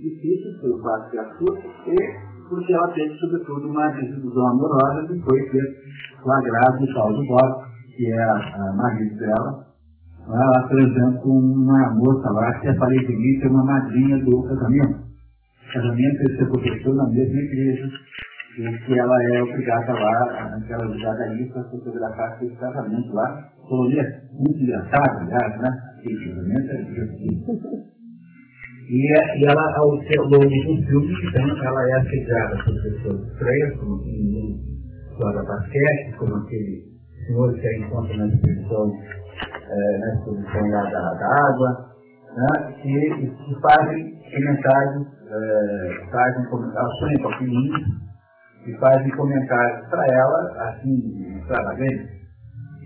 difícil, pelo fato de assusta, e porque ela teve, sobretudo, uma desilusão amorosa que foi ter o Paulo Bob, que é a marido dela, ela transando com uma moça lá que aparentemente é uma madrinha do casamento. O casamento é ser professor na mesma igreja, e que ela é obrigada lá, aquela obrigada ali para fotografar esse casamento lá. Colônia muito engraçado, aliás, né? Aquele casamento é. E, e ela, ao longo do filme, então, ela é assediada por pessoas estranhas, como aquele joga basquete, como aquele senhor que a encontra na exposição, é, na exposição lá da, da água, né, que, que fazem comentários, é, fazem comentários, sonham com a e fazem comentários para ela, assim, extravagantes,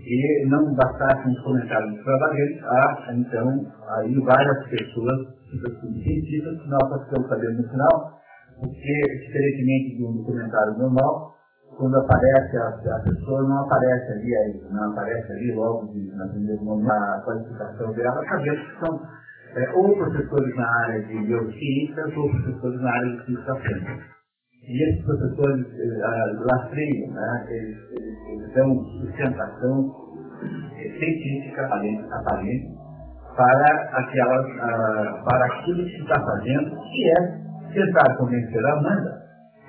e não bastassem os comentários extravagantes, há, então, aí várias pessoas cientistas, que nós ficamos sabendo no final, porque, diferentemente do comentário normal, quando aparece a, a, pessoa, não aparece ali, aí, não aparece ali logo de, na primeira momento a qualificação dela, sabendo que são é, ou professores na área de neurociências ou professores na área de física. E esses professores eh, lastreiam, né, eles, eles, eles dão sustentação científica aparente, aparente para, aquela, uh, para aquilo que está fazendo, que é tentar convencer a Amanda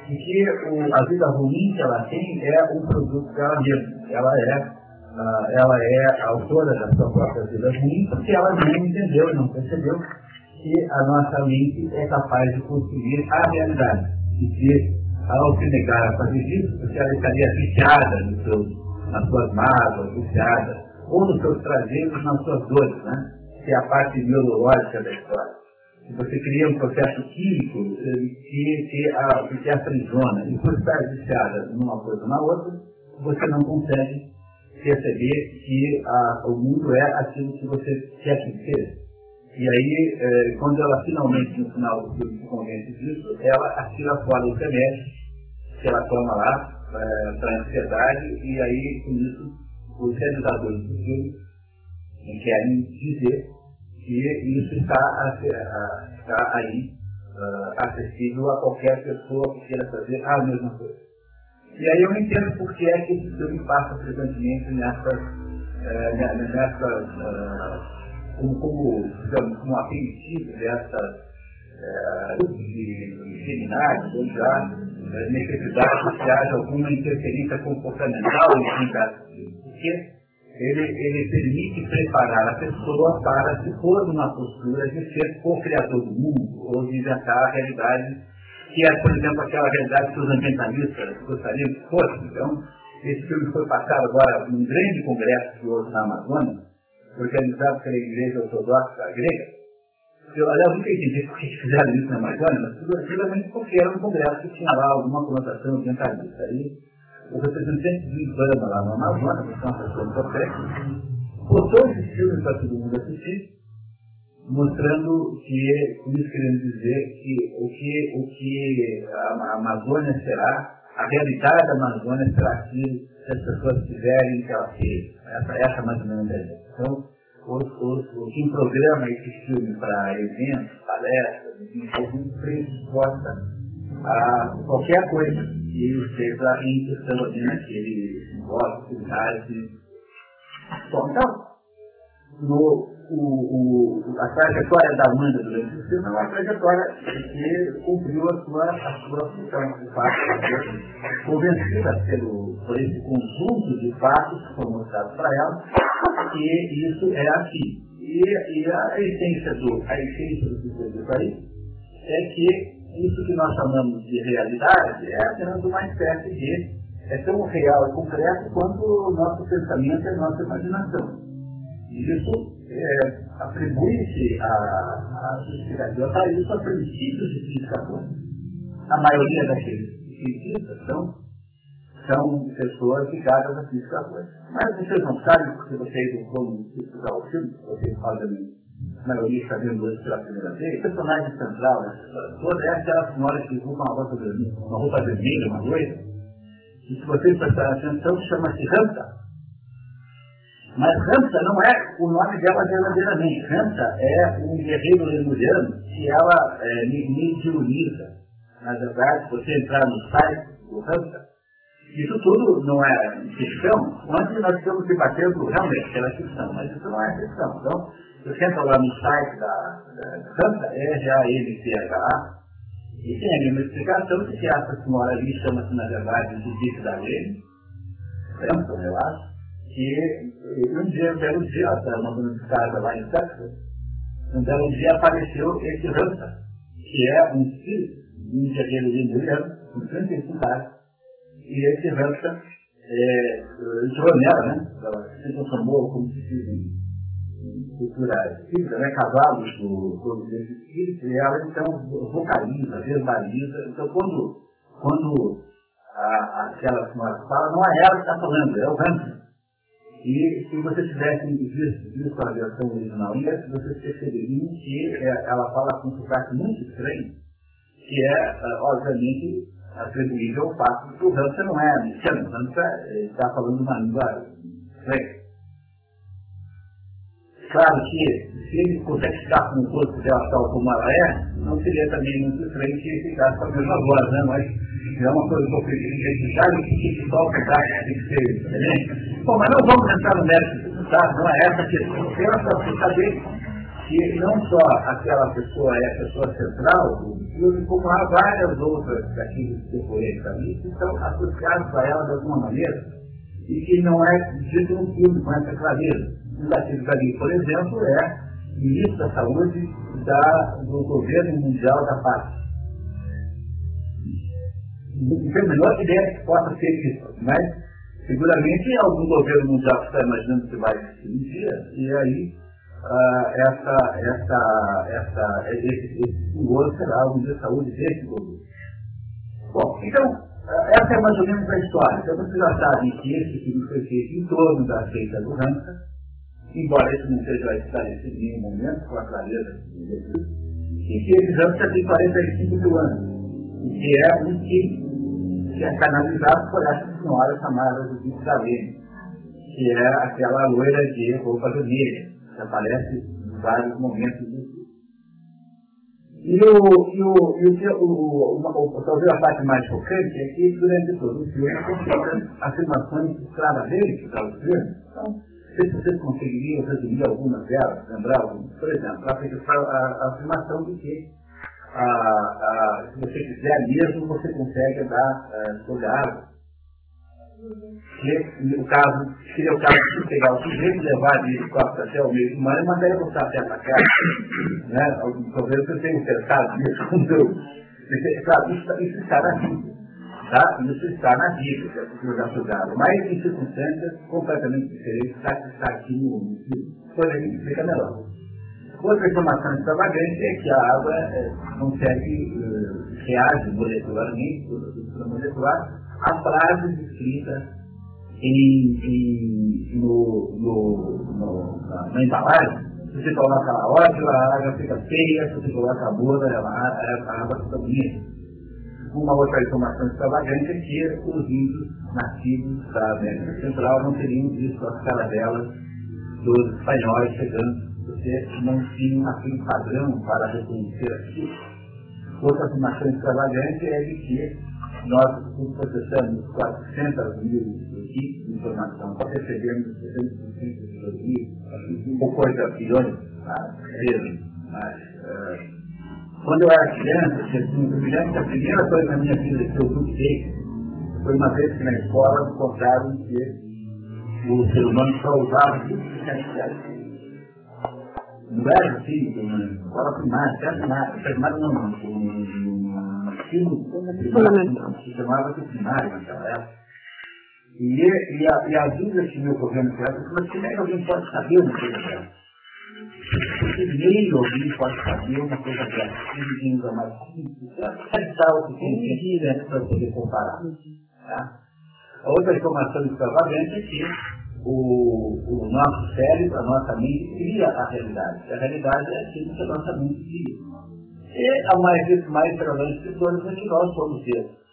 de que o, a vida ruim que ela tem é um produto dela mesma. Ela é, uh, ela é a autora da sua própria vida ruim, porque ela não entendeu, não percebeu que a nossa mente é capaz de construir a realidade. E que ao se negar a fazer isso, porque ela estaria viciada nos seus, nas suas mágoas, viciada, ou nos seus prazeres, nas suas dores, né? Que é a parte biológica da história. Você cria um processo químico que, a, que aprisiona e por estar viciada numa coisa ou na outra, você não consegue perceber que a, o mundo é aquilo que você quer que seja. E aí, é, quando ela finalmente, no final do filme, se convence disso, ela atira fora o remédio que ela toma lá é, para a ansiedade, e aí, com isso, os realizadores do filme querem dizer que isso está, está aí uh, acessível a qualquer pessoa que queira fazer a mesma coisa. E aí eu entendo por que é que esse filme passa frequentemente nessas, uh, nessas uh, como, como, digamos, como aperitivo dessas uh, de seminários, onde já necessidade que haja alguma interferência comportamental em caso porque ele, ele permite preparar a pessoa para se pôr numa postura de ser co-criador do mundo, ou de inventar a realidade, que é, por exemplo, aquela realidade que os ambientalistas gostariam que fosse. Então, esse filme foi passado agora num grande congresso que houve na Amazônia, organizado pela Igreja Ortodoxa Grega. Eu, aliás, nunca entendi por que fizeram isso na Amazônia, mas tudo aquilo porque era um congresso que tinha lá alguma conotação ambientalista. Aí, o representante do IBAMA lá no Amazonas, que é uma pessoa importante, botou esse filme para todo mundo assistir, mostrando que, com isso querendo dizer que o que, o que a Amazônia será, a realidade da Amazônia será aquilo que as pessoas quiserem que ela seja. Essa, essa é mais ou menos ideia. Então, os, os, quem programa esse filme para eventos, palestras, enfim, mundo predisposta a qualquer coisa e seja em questão ali naquele negócio, atividade. Bom, então, no, o, o, a trajetória da Amanda durante o filme é uma trajetória que cumpriu a sua, a sua função, de fato, convencida pelo, por esse conjunto de fatos que foram mostrados para ela, que isso é assim. E, e a essência do, a essência do que aí é que isso que nós chamamos de realidade é apenas uma espécie de. é tão real e concreto quanto o nosso pensamento e a nossa imaginação. E isso é, atribui-se a, a justificativa para isso a princípios de física quântica. A maioria daqueles cientistas são, são pessoas ligadas à física quântica. Mas vocês não sabem, porque vocês não vão estudar o filme, vocês fazem maioria está vendo hoje pela primeira vez, o personagem central história toda é aquela senhora que usa uma roupa vermelha, uma roupa vermelha, uma loira, e se vocês prestarem atenção, chama-se Ranta. Mas Ramsa não é o nome dela verdadeiramente. Ramsa é um guerreiro lemuriano que ela é, mediuniza. Na verdade, você entrar no site do Ramsa, isso tudo não é ficção. Antes nós estamos debatendo realmente pela ficção, mas isso não é ficção. Então, você entra lá no site da, da Ramsa, R-A-M-C-H-A, e tem ali uma explicação de que essa senhora ali chama-se, na verdade, Judite da Lene, Ramsa, eu acho, que um dia, um belo dia, ela estava mandando de casa lá em Texas, um belo dia apareceu esse Ramsa, que é um filho de um guerreiro indiano, com 35 anos, e esse Ramsa é, entrou nela, né? Ela se transformou, como se diz em cultura espírita, né? Esses espíritos, e ela então vocaliza, verbaliza. Então, quando, quando a, aquela senhora fala, não é ela que está falando, é o Ramsa. E se vocês tivessem visto, visto a versão original inglesa, vocês perceberiam que é, ela fala com um sotaque muito estranho, que é, é obviamente, atribuível ao fato de que o Hansa não é americano, o Hansa está falando uma língua estranha. Claro que, se ele consegue ficar com o corpo dela tal como ela é, não seria também muito estranho que ele ficasse com a mesma voz, né? Mas é uma coisa que eu prefiro identificar e que só o verdade tem que ser diferente. Bom, mas não vamos entrar no mérito, tá? Não é essa a questão. Apenas você saber que não só aquela pessoa é a pessoa central do como há várias outras daqueles depoentes ali que estão associados a ela de alguma maneira e que não é dito no filme com essa clareza. Daqueles ali, por exemplo, é ministro da Saúde da, do Governo Mundial da Paz. Não tenho a menor ideia que possa ser isso, mas seguramente algum governo mundial está imaginando que vai existir um dia, e aí uh, essa, essa, essa, esse, esse senhor será o ministro da Saúde desse governo. Bom, então, essa é mais ou menos a história. Então vocês já sabem que esse filme foi feito em torno da feita do Hansa, embora isso não seja esclarecido em nenhum momento, com a clareza e que esse Hansa tem 45 mil anos, que é um que que é canalizado por essa senhora chamada de Salene, que é aquela loira de roupa vermelha, que aparece em vários momentos do. E, o, e, o, e o, o, o, talvez a parte mais chocante é que durante todo o filme tem afirmações claramente que está o filme. Se vocês conseguiriam resumir algumas delas, lembrar algumas, por exemplo, a, a, a afirmação de que a, a, se você quiser mesmo, você consegue andar uh, sobre a água. Que, o caso, seria o caso de pegar o sujeito, levar de costa até o meio do mar e mandar ele voltar até a casa. Né? Talvez eu tenha pensado nisso quando eu. Claro, isso, isso na vida. Tá? Isso está na que é o jogar jogado. Mas em circunstâncias completamente diferentes que está aqui no mundo. Que explica melhor. Outra informação extravagante é que a água é, consegue, uh, reage molecularmente, por molecular, a frases escritas em, em, no, no, no, na, na, embalagem. Se você coloca a ódio, a água fica feia, se você coloca a boa, a, a, água fica bonita. Uma outra informação extravagante é que os índios nativos da América Central não teriam visto as caravelas dos espanhóis chegando porque não tinha aquele padrão para reconhecer aquilo. Outra afirmação extravagante é de que nós processamos 400 mil bits de informação, só recebemos 200% de elogio, ou coisa bilhões vezes. Mas, uh, quando eu era criança, tinha 5 milhões, a primeira coisa na minha vida que eu duvidei foi uma vez que na escola me contaram que o ser humano só usava 20% não era assim, escola primária, até primária, primária não, no ensino primário, se chamava de primário naquela época. E, e, a, e a dúvida que meu governo fez, mas como é que alguém pode saber uma coisa dessa? Nem alguém pode saber uma coisa dessa. Ninguém usa mais Sabe o que tem que ir para poder comparar. Tá? A outra informação extravagante é que o, o nosso cérebro, a nossa mente, cria a realidade. A realidade é aquilo que a nossa mente cria. E a mais, mais relevante de todas é que nós somos Deus.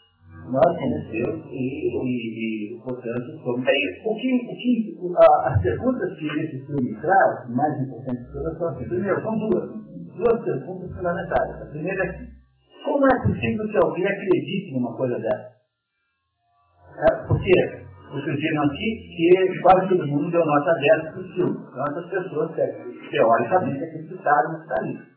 Nós somos Deus e, e, e portanto, somos. O que, o que, a, as perguntas que esse filme traz, mais importantes de todas, são assim. Primeiro, são duas. Duas perguntas fundamentais. A primeira é assim, como é possível que alguém acredite numa coisa dessa? É, porque vocês viram aqui que quase todo mundo deu nota 10 para o filme. Então, essas pessoas, teoricamente, acreditaram no que está ali.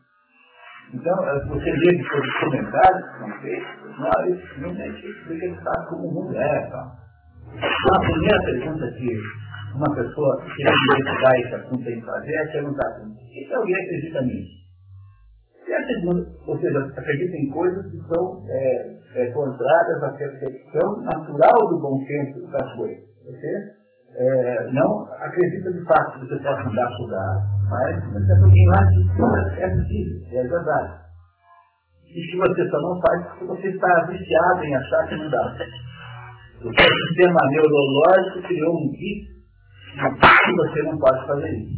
Então, você lê os comentários, não sei, nós simplesmente explica que está como o mundo é. Tá? Então, a primeira pergunta que uma pessoa que quer investigar esse assunto tem que fazer é perguntar assim, se alguém acredita nisso? E a segunda, ou seja, acredita em coisas que são é, é, contrárias à percepção natural do bom senso das coisas. Você é, não acredita de fato que você andar sobre a água. Mas, mas é alguém lá que é possível, é verdade. E que você só não faz porque você está viciado em achar que não dá. O sistema neurológico criou um kit que você não pode fazer isso.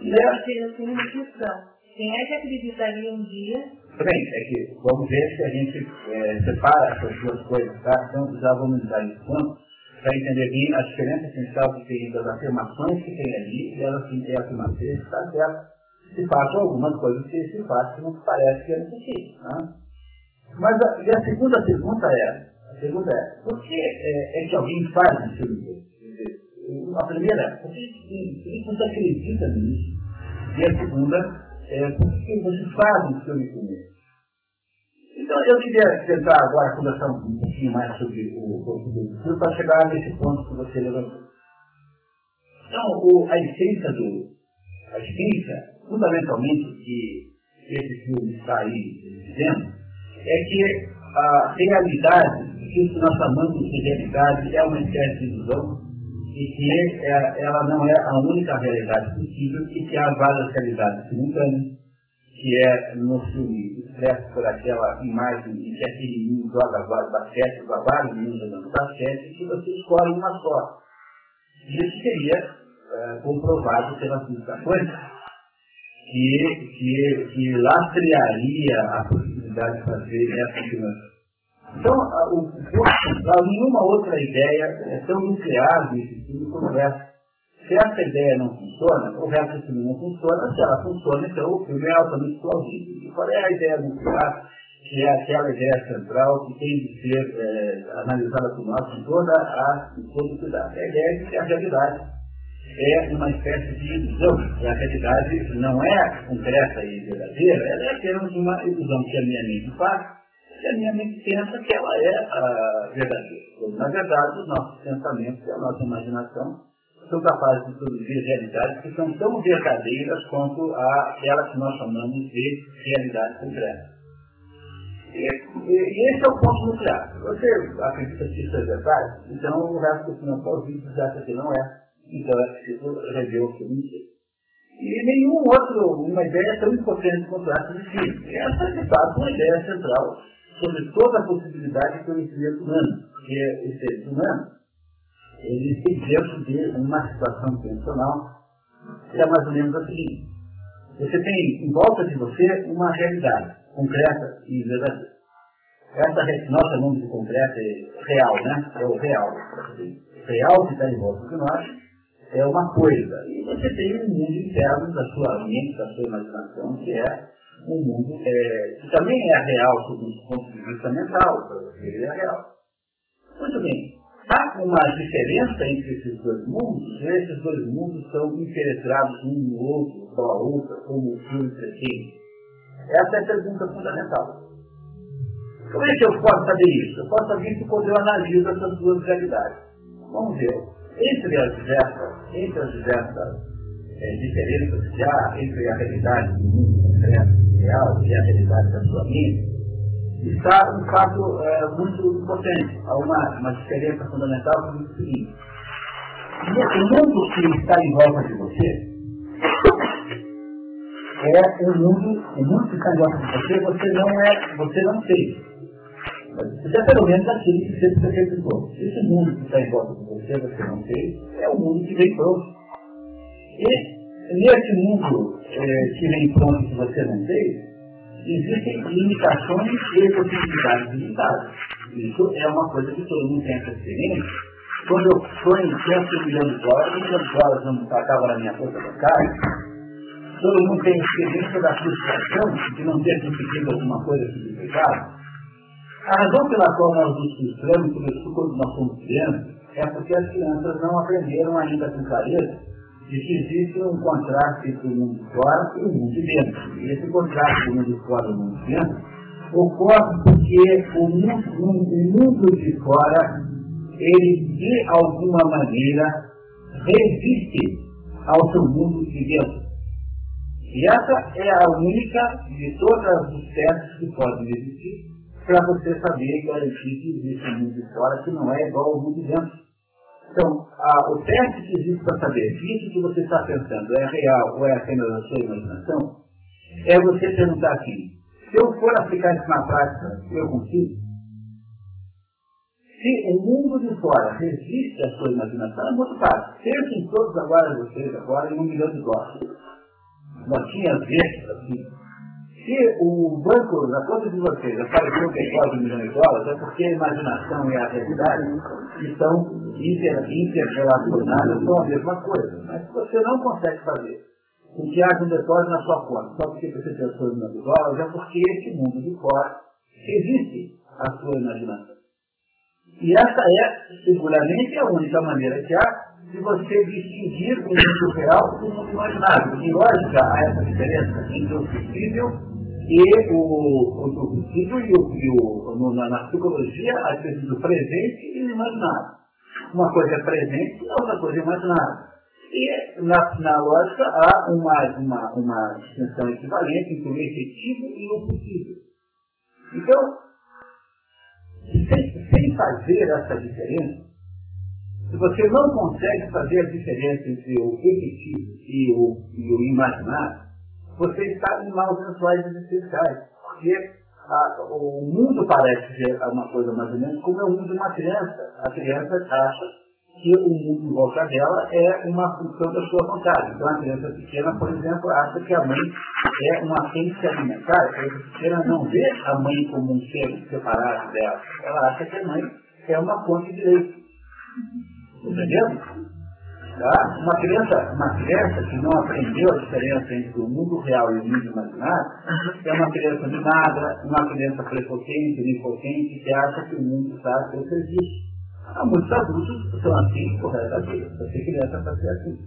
E eu tenho questão. Quem é que acreditaria um dia? Bem, é que vamos ver se a gente é, separa essas duas coisas, tá? Então já vamos entrar nesse ponto para entender bem a diferença essencial que tem entre as afirmações que tem ali e elas que tem afirmações que está. Se façam algumas coisas que se fazem que não parece que é necessário. Né? Mas a, e a segunda pergunta é, a segunda é, por que é, é que alguém faz um filme A primeira é, por que, você acredita nisso? E a segunda é, por que você faz um filme como esse? Então, eu queria tentar agora conversar um pouquinho mais sobre o filme para chegar nesse ponto que você levantou. Então, o, a essência do. A essência, fundamentalmente, que esse filme está aí dizendo, é que a realidade, que nós chamamos de realidade, é uma espécie de ilusão e que é, ela não é a única realidade possível e que há várias realidades simultâneas que é no filme expresso por aquela imagem em que aquele menino joga basquete, vários meninos jogando basquete, que você escolhe uma só. Isso seria é, comprovado pela física quântica, que, que, que lastrearia a possibilidade de fazer essa afirmação. Então, o corpo central, nenhuma outra ideia é tão nuclear desse filme como essa. Se essa ideia não funciona, o do filme não funciona. Se ela funciona, então o filme é altamente plausível. E qual é a ideia nuclear? Que é aquela ideia central que tem de ser é, analisada por nós com toda a, todo cuidado. É a ideia de que a realidade é uma espécie de ilusão. A realidade não é concreta e verdadeira, ela é apenas uma ilusão que a minha mente faz e a minha mente pensa que ela é a verdadeira. Na verdade, os nossos pensamentos e a nossa imaginação são capazes de produzir realidades que são tão verdadeiras quanto aquela que nós chamamos de realidade concreta. E, e, esse é o ponto nuclear. Você acredita que isso é verdade? Então o resto do final plausível já que não é. Então é preciso rever o que mentira. E nenhum outro, uma ideia tão importante quanto essa de si. Essa é, de fato, uma ideia central sobre toda a possibilidade de conhecimento humano. Porque os seres humanos ele se dentro de uma situação tensional que é mais ou menos a seguinte. Você tem em volta de você uma realidade concreta e verdadeira. Essa nós chamamos de concreta e real, né? É o real. O real que está em volta de nós é uma coisa. E você tem um mundo interno da sua mente, da sua imaginação, que é um mundo é, que também é real sob um ponto de vista mental, ele é real. Muito bem. Há uma diferença entre esses dois mundos, e esses dois mundos são impenetrados um no outro, pela outra, como o filme pretende. Essa é a pergunta fundamental. Como é que eu posso saber isso? Eu posso saber isso quando eu analiso essas duas realidades. Vamos ver. Entre as diversas, entre as diversas é, diferenças que há entre a realidade do mundo concreto, real, e a realidade da sua mente, está um fato é, muito importante. Há uma, uma diferença fundamental que diz o seguinte. O mundo que está em volta de você é um mundo, o mundo que está em volta de você, você não é, você não fez. Você é pelo menos aquele que sempre acreditou. Esse mundo que está em volta de você, você não fez, é o mundo que vem pronto. E nesse mundo é, que vem pronto que você não fez, existem limitações e possibilidades limitadas. Isso é uma coisa que todo mundo tem essa experiência. Quando eu sonho 100 milhões de dólares, 1 milhão de dólares não acaba na minha conta bancária, todo mundo tem experiência da frustração de não ter conseguido alguma coisa que desejava. A razão pela qual nós nos frustramos, sobretudo quando nós somos crianças, é porque as crianças não aprenderam ainda com clareza de que existe um contraste entre o mundo fora e o mundo de dentro. E esse contraste entre o mundo fora e o mundo de dentro ocorre porque o mundo, o mundo de fora, ele de alguma maneira resiste ao seu mundo de dentro. E essa é a única de todas os testes que podem existir para você saber que garantir que existe um mundo de fora que não é igual ao mundo de dentro. Então, a, o teste que existe para saber se isso que você está pensando é real ou é apenas a sua imaginação, é você perguntar assim, se eu for aplicar isso na prática, eu consigo? Se o mundo de fora resiste à sua imaginação, é muito fácil. Pensem todos agora, vocês agora, em um milhão de dólares. Notinhas verdes, assim. Se o banco, na conta de vocês, apareceu que é 4 milhões de dólares, é porque a imaginação e a realidade estão interrelacionadas são a mesma coisa. Mas se você não consegue fazer com que haja um depósito na sua conta, só porque você pensou em de dólares, é porque esse mundo de fora existe a sua imaginação. E essa é, seguramente, a única maneira que há de você distinguir o mundo real do mundo imaginário. E lógica, há essa diferença entre o possível e o, o, o possível e o, o na, na, psicologia, a diferença do presente e do imaginário. Uma coisa é presente e outra coisa é imaginária. E na, na lógica há uma, uma, uma distinção equivalente entre o efetivo e o possível. Então, sem, sem fazer essa diferença, se você não consegue fazer a diferença entre o efetivo e o, e o imaginário, você está em maus lençóis existenciais. Porque a, o mundo parece ser uma coisa mais ou menos como é o mundo de uma criança. A criança acha que o mundo em volta dela é uma função da sua vontade. Então a criança pequena, por exemplo, acha que a mãe é uma agência alimentar. A criança pequena não vê a mãe como um ser separado dela. Ela acha que a mãe é uma fonte de leite. Entendeu? Tá? Uma, criança, uma criança que não aprendeu a diferença entre o mundo real e o mundo imaginário é uma criança mimada, uma criança prepotente, onipotente, que acha que o mundo está seu serviço. Há muitos adultos são assim corretamente. Você criança para ser assim.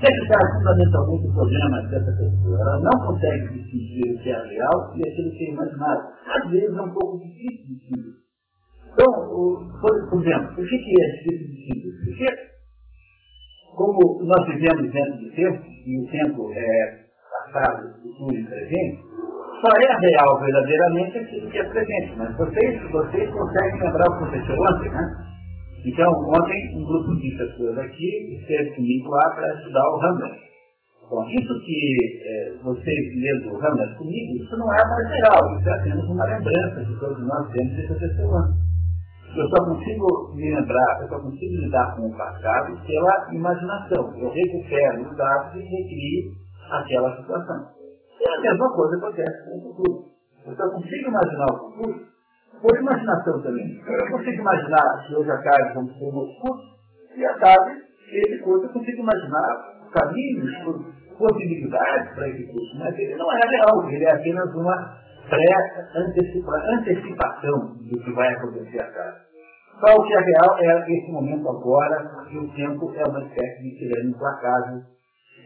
Esse está fundamentalmente o problema dessa pessoa. Ela não consegue distinguir o que é real e aquilo que é imaginário. Às vezes é um pouco difícil de distinguir. Então, por, por exemplo, o que é difícil de distinguir? Como nós vivemos dentro do tempo, e o tempo é passado, futuro e presente, só é real verdadeiramente aquilo que é presente. Mas vocês, vocês conseguem lembrar o aconteceu ontem, né? Então, ontem um grupo de pessoas aqui esteve comigo lá para estudar o Hamlet. Bom, isso que é, vocês lendo o Hamlet comigo, isso não é mais real, isso é apenas uma lembrança que todos nós temos desse aconteceu ontem. Eu só consigo me lembrar, eu só consigo lidar com o passado pela imaginação. Eu recupero os dados e recrio aquela situação. E a mesma coisa acontece com o futuro. Eu só consigo imaginar o futuro por imaginação também. Eu consigo imaginar que hoje a tarde vamos ter um curso, e a tarde, esse curso, eu consigo imaginar caminhos, possibilidades para esse curso, mas ele não é real, ele é apenas uma pré-antecipação do que vai acontecer a casa. Só o que é real é esse momento agora, porque o tempo é uma espécie de tirano implacável.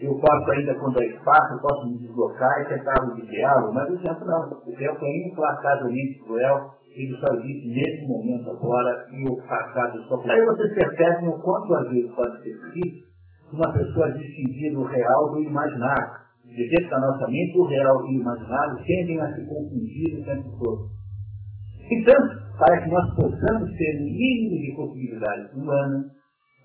Eu posso ainda, quando há espaço, eu posso me deslocar e tentar desviá-lo, mas o tempo não. O tempo é implacavelmente cruel, ele só existe nesse momento agora e o passado só. Aí vocês percebem o quanto às vezes pode ser difícil uma pessoa distinguir o real do imaginário de dentro da nossa mente, o real e o imaginário tendem a se confundir o tempo todo. Então, para que nós possamos ter o mínimo de possibilidades humanas,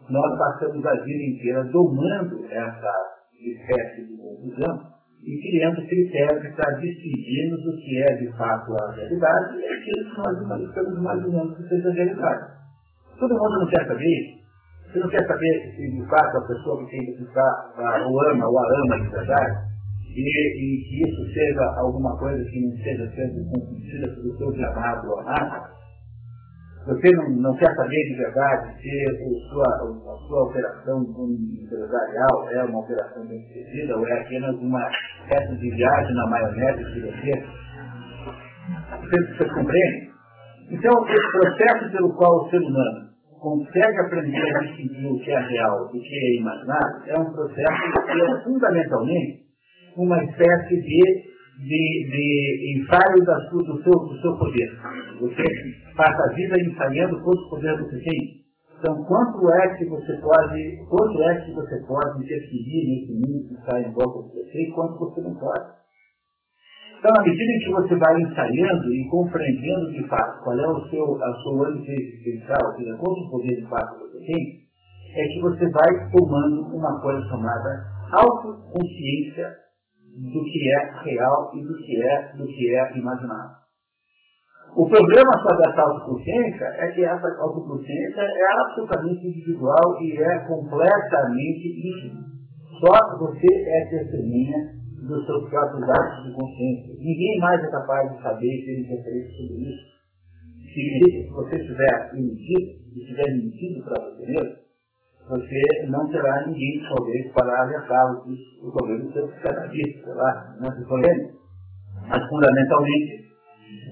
nós passamos a vida inteira domando essa espécie de confusão e criando critérios para distinguirmos o que é de fato a realidade e aquilo que nós estamos imaginando que seja a realidade. Todo mundo não quer saber isso? Você não quer saber se de fato a pessoa que tem que ficar o ama ou a ama de verdade? E, e que isso seja alguma coisa que não seja sendo confundida pelo seu chamado ou nada, você não, não quer saber de verdade se a sua, a sua operação empresarial é uma operação bem sucedida ou é apenas uma espécie de viagem na maionese que você. Você, você compreende? Então, esse processo pelo qual o ser humano consegue aprender a distinguir o que é real do que é imaginário é um processo que é fundamentalmente uma espécie de de, de ensaio da sua, do, seu, do seu poder. Você passa a vida ensaiando quanto poder você tem. Então, quanto é que você pode, quanto é que você pode interferir nesse mundo que está em volta de você e quanto você não pode. Então, à medida que você vai ensaiando e compreendendo de fato qual é o seu, a sua âmbito existencial, ou seja, quanto poder de fato você tem, é que você vai tomando uma coisa chamada autoconsciência do que é real e do que é, do que é imaginário. O problema sobre essa autoconsciência é que essa autoconsciência é absolutamente individual e é completamente íntima. Só você é testemunha dos seus próprios atos de consciência. Ninguém mais é capaz de saber e ter referência sobre isso. Se você estiver e estiver mentindo para você mesmo, você não terá ninguém, talvez, para alertá-lo problema do seu psicanalista, sei lá, não se conhece. Mas, fundamentalmente,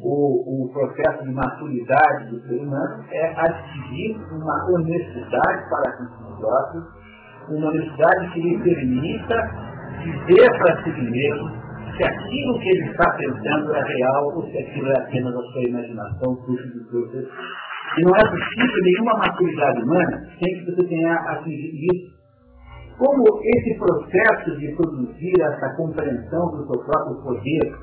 o, o processo de maturidade do ser humano é adquirir uma honestidade para com si próprio, uma honestidade que lhe permita dizer para si mesmo se aquilo que ele está pensando é real ou se aquilo é apenas a sua imaginação, fruto do seu e não é possível nenhuma maturidade humana sem que você tenha atingido isso. Como esse processo de produzir essa compreensão do seu próprio poder,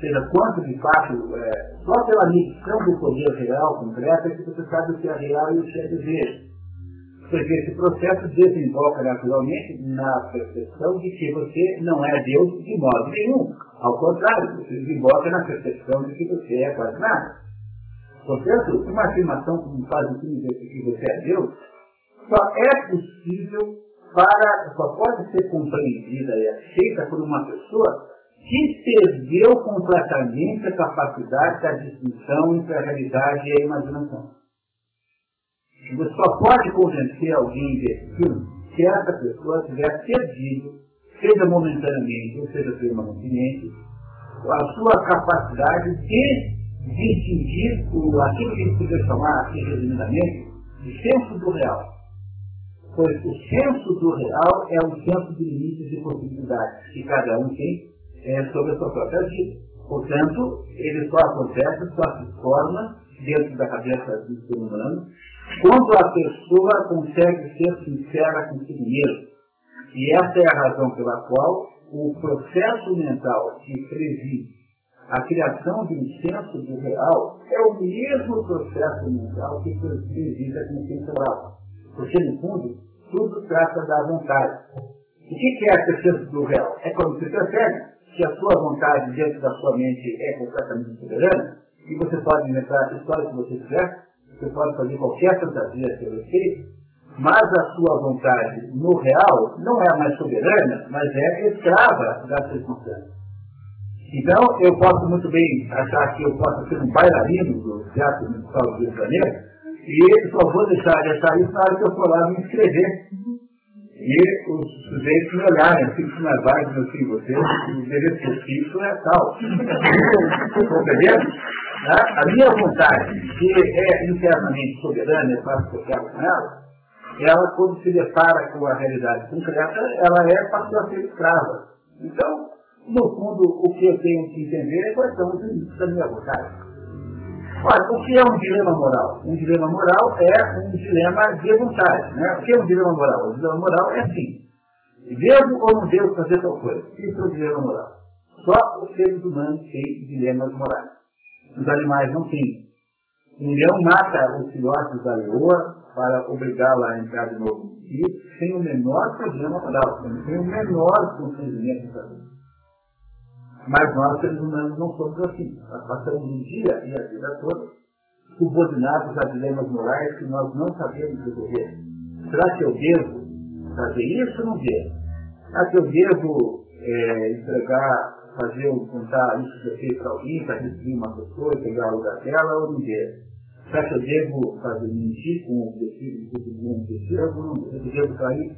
seja, quanto de fato, é, só pela medição do poder real, concreto, é que você sabe o que é real e o que é desejo. Porque esse processo desemboca naturalmente na percepção de que você não é Deus de modo nenhum. Ao contrário, você desemboca na percepção de que você é quase nada. Portanto, uma afirmação como faz o que você é Deus, só é possível para, só pode ser compreendida e aceita por uma pessoa que perdeu completamente a capacidade da distinção entre a realidade e a imaginação. Você só pode convencer alguém desse filme se essa pessoa tiver perdido, seja momentaneamente ou seja permanentemente, a sua capacidade de distinguir o, aquilo que gente podia chamar aqui resumidamente de senso do real. Pois o senso do real é um senso de limites e possibilidades que cada um tem é, sobre a sua própria vida. Portanto, ele só acontece, só se forma dentro da cabeça do ser humano quando a pessoa consegue ser sincera consigo mesmo. E essa é a razão pela qual o processo mental que preside a criação de um senso do real é o mesmo processo mental que preside a consciência moral. Porque, no fundo, tudo trata da vontade. O que é esse senso do real? É quando você percebe que a sua vontade dentro da sua mente é completamente soberana e você pode inventar a história que você quiser, você pode fazer qualquer fantasia a seu respeito, mas a sua vontade no real não é mais soberana, mas é escrava da circunstância. Então, eu posso muito bem achar que eu posso ser um bailarino do Teatro Municipal do Rio de Janeiro, e só vou deixar de achar isso na hora que eu for lá me inscrever. E os sujeitos me olharem, assim, isso não é válido, meu filho, você, o endereço que eu fiz é tal. Compreendendo? A minha vontade, que é internamente soberana, que eu quero com ela, ela, quando se depara com a realidade concreta, ela é passou a ser escrava. Então, no fundo, o que eu tenho que entender é quais são os limites da minha vontade. Olha, o que é um dilema moral? Um dilema moral é um dilema de vontade. Né? O que é um dilema moral? O dilema moral é assim. Devo ou não devo fazer tal coisa? Isso é o dilema moral. Só os seres humanos têm dilemas morais. Os animais não têm. Um leão mata os filhotes da leoa para obrigá-la a entrar de novo no sem o menor problema moral, sem o menor constrangimento da vida. Mas nós, seres humanos, não somos assim. Nós passamos um dia e a vida toda subordinados a dilemas morais que nós não sabemos resolver. Será que eu devo fazer isso ou não devo? Será que eu devo é, entregar, fazer, contar isso que eu fiz para alguém, para destruir uma pessoa, pegar o lugar dela ou não devo? Será que eu devo fazer mentir com o objetivo de um objetivo? Eu devo sair?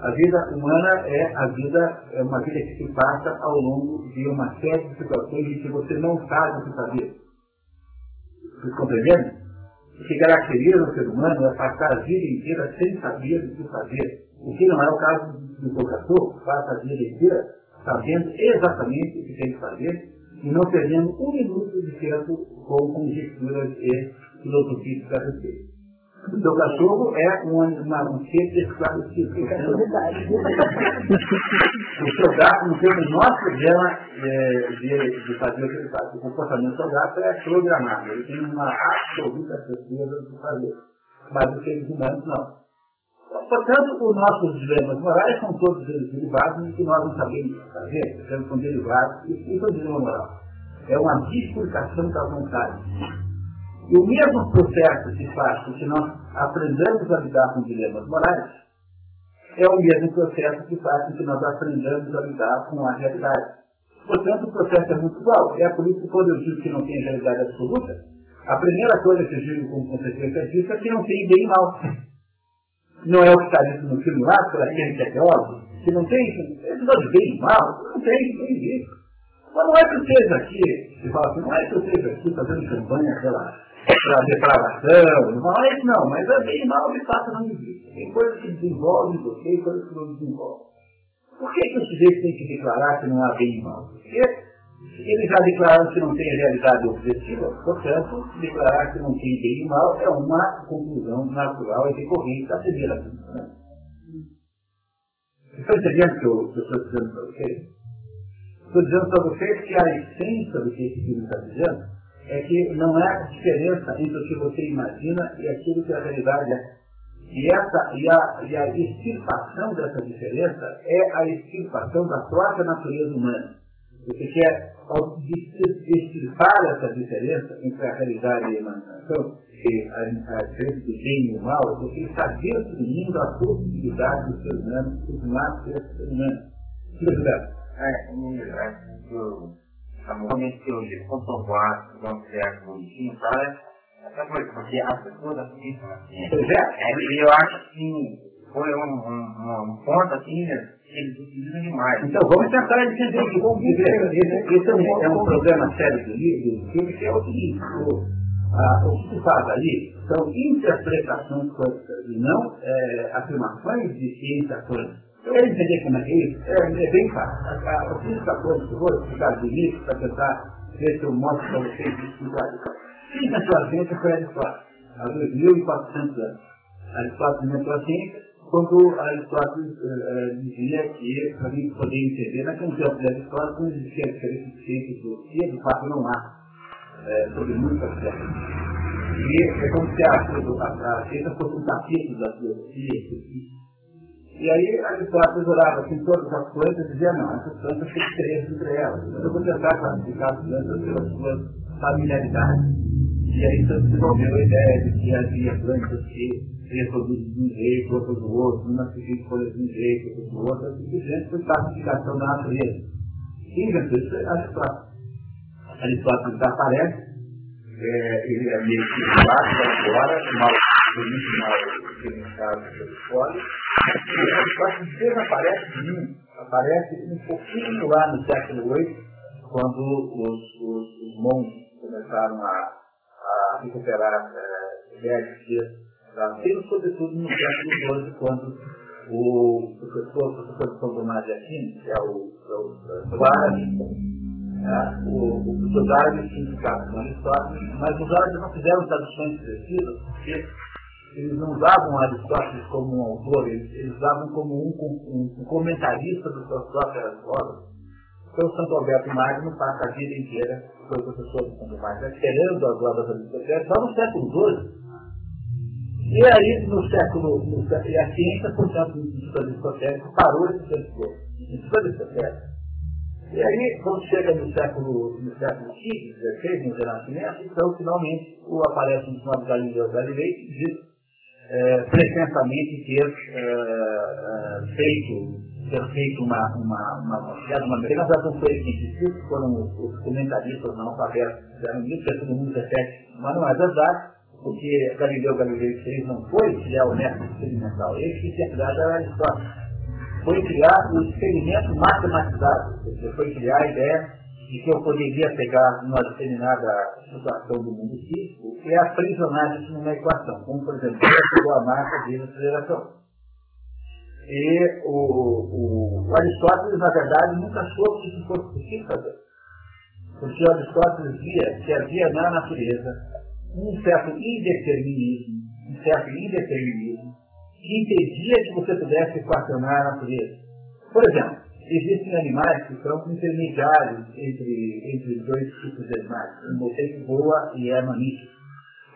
A vida humana é a vida, é uma vida que se passa ao longo de uma série de situações em que você não sabe o que fazer. Vocês compreendem? O que caracteriza o ser humano é passar a vida inteira sem saber o que fazer. O que não é o caso do professor, passa a vida inteira sabendo exatamente o que tem que fazer e não perdendo um minuto de tempo com conjecturas e filosofias a respeito. O seu cachorro é uma, uma, um ser esclarecido. o seu gato não tem o menor problema é, de, de, fazer o que ele faz. O comportamento do seu gato é programado. Ele tem uma absoluta certeza de fazer. Mas os seres humanos não. Portanto, os nossos dilemas morais são todos eles derivados de que nós não sabemos fazer, sendo são derivados, e são dilema moral. É uma bifurcação da vontade. E o mesmo processo que faz com que nós aprendamos a lidar com dilemas morais é o mesmo processo que faz com que nós aprendamos a lidar com a realidade. Portanto, o processo é muito igual. É por isso que quando eu digo que não tem realidade absoluta, a primeira coisa que eu digo como consequência disso é que não tem bem e mal. Não é o que está dito no filme lá, por aquele que é teólogo, que não tem, episódio bem e mal, não tem, não existe. Mas não é que eu esteja aqui, você fala assim, não é que eu esteja aqui fazendo campanha, lá, para depravação, não é isso não, mas é bem mal de fato não existe. Tem coisas que desenvolvem você e coisas que não desenvolvem. Por que, que o sujeito tem que declarar que não há bem e mal? Porque eles já declararam que não tem realidade objetiva, portanto, declarar que não tem bem e mal é uma conclusão natural e decorrente da primeira né? Estão entendendo o que eu, que eu estou dizendo para vocês? Estou dizendo para vocês que a essência do que esse filme está dizendo é que não há diferença entre o que você imagina e aquilo que a realidade é. E, essa, e, a, e a extirpação dessa diferença é a extirpação da própria natureza humana. Você quer extirpar essa diferença entre a realidade e a imaginação, e a, a diferença do bem e do mal, você está destruindo a possibilidade do ser humano a ser humano. É, eu realmente que hoje comprovar que não criar bonitinho, sabe? Essa coisa, porque as pessoas assim, assim, eu acho que foi um, um, um ponto assim, eles utilizam demais. Então vamos tentar entender o que vamos viver. Esse é um, é um problema sério do livro, que é o seguinte, o, o que se faz ali são interpretações quânticas e não é, afirmações de ciência quântica. Quer entender como é que isso? É, é bem fácil. O física quântica, eu vou explicar do início para tentar ver se eu mostro para vocês explicar. Quem inventou a ciência foi Aristóteles, há 2.400 anos. Aristóteles inventou a ciência quando Aristóteles uh, dizia que, para a gente poder entender, naquele tempo de Aristóteles não existia a diferença de ciência e filosofia, de fato não há, é, sobre muitas coisas. E é como se a, a, a ciência fosse um capítulo da filosofia, e aí Aristóteles olhava assim todas as coisas e dizia, não, essas plantas têm diferença entre elas. Eu vou tentar classificar as plantas pelas suas familiaridades. E aí se desenvolveu a ideia de que havia plantas que reproduzem de um jeito, outras do outro, umas que têm folhas de um jeito, outras do outro, assim por diante, foi classificação da natureza. Quem inventou isso é Aristóteles. Aristóteles aparece, é, ele é meio que lá fora, mal, muito mal experimentado pelos fora, e Aristóteles desaparece de mim, aparece um pouquinho lá no século VIII, quando os, os, os monges começaram a, a recuperar é, ideias de Tendo sobretudo no século XII, quando o professor, o professor de São Tomás de Aquino, que é o, é é né, o, os árabes significados com Aristóteles, mas os árabes não fizeram traduções precisas, porque eles não usavam Aristóteles como um autor, eles, eles usavam como um, um, um comentarista das suas próprias obras. Então, Santo Alberto Magno passa a vida inteira, foi professor de Santo Tomás, esperando as obras aristotélicas, só no século XII e aí, no século, no, e a ciência, portanto, no Instituto Aristotélico, parou de ser Instituto. E aí, quando chega no século, no século XV, XVI, no Renascimento, então, finalmente, o aparece um chamado Galileu Galilei, que diz é, pretensamente ter é, é, feito, ter feito uma, uma, uma, uma, uma não foi científica, foram os, os comentaristas não alfabetos, fizeram isso, todo mundo repete, mas não é verdade porque Galileu Galilei fez não foi criar o método experimental, ele que tinha criado a Aristóteles. Foi criar o experimento matematizado, você foi criar a ideia de que eu poderia pegar uma determinada situação do mundo físico e aprisionar isso numa equação, como por exemplo, a massa de aceleração. E o, o, Aristóteles, na verdade, nunca soube que isso fosse possível fazer. Porque o Aristóteles via que havia na natureza um certo indeterminismo, um certo indeterminismo, que impedia que você pudesse equacionar a natureza. Por exemplo, existem animais que são intermediários entre, entre dois tipos de animais. Um morcego voa e é mamífero.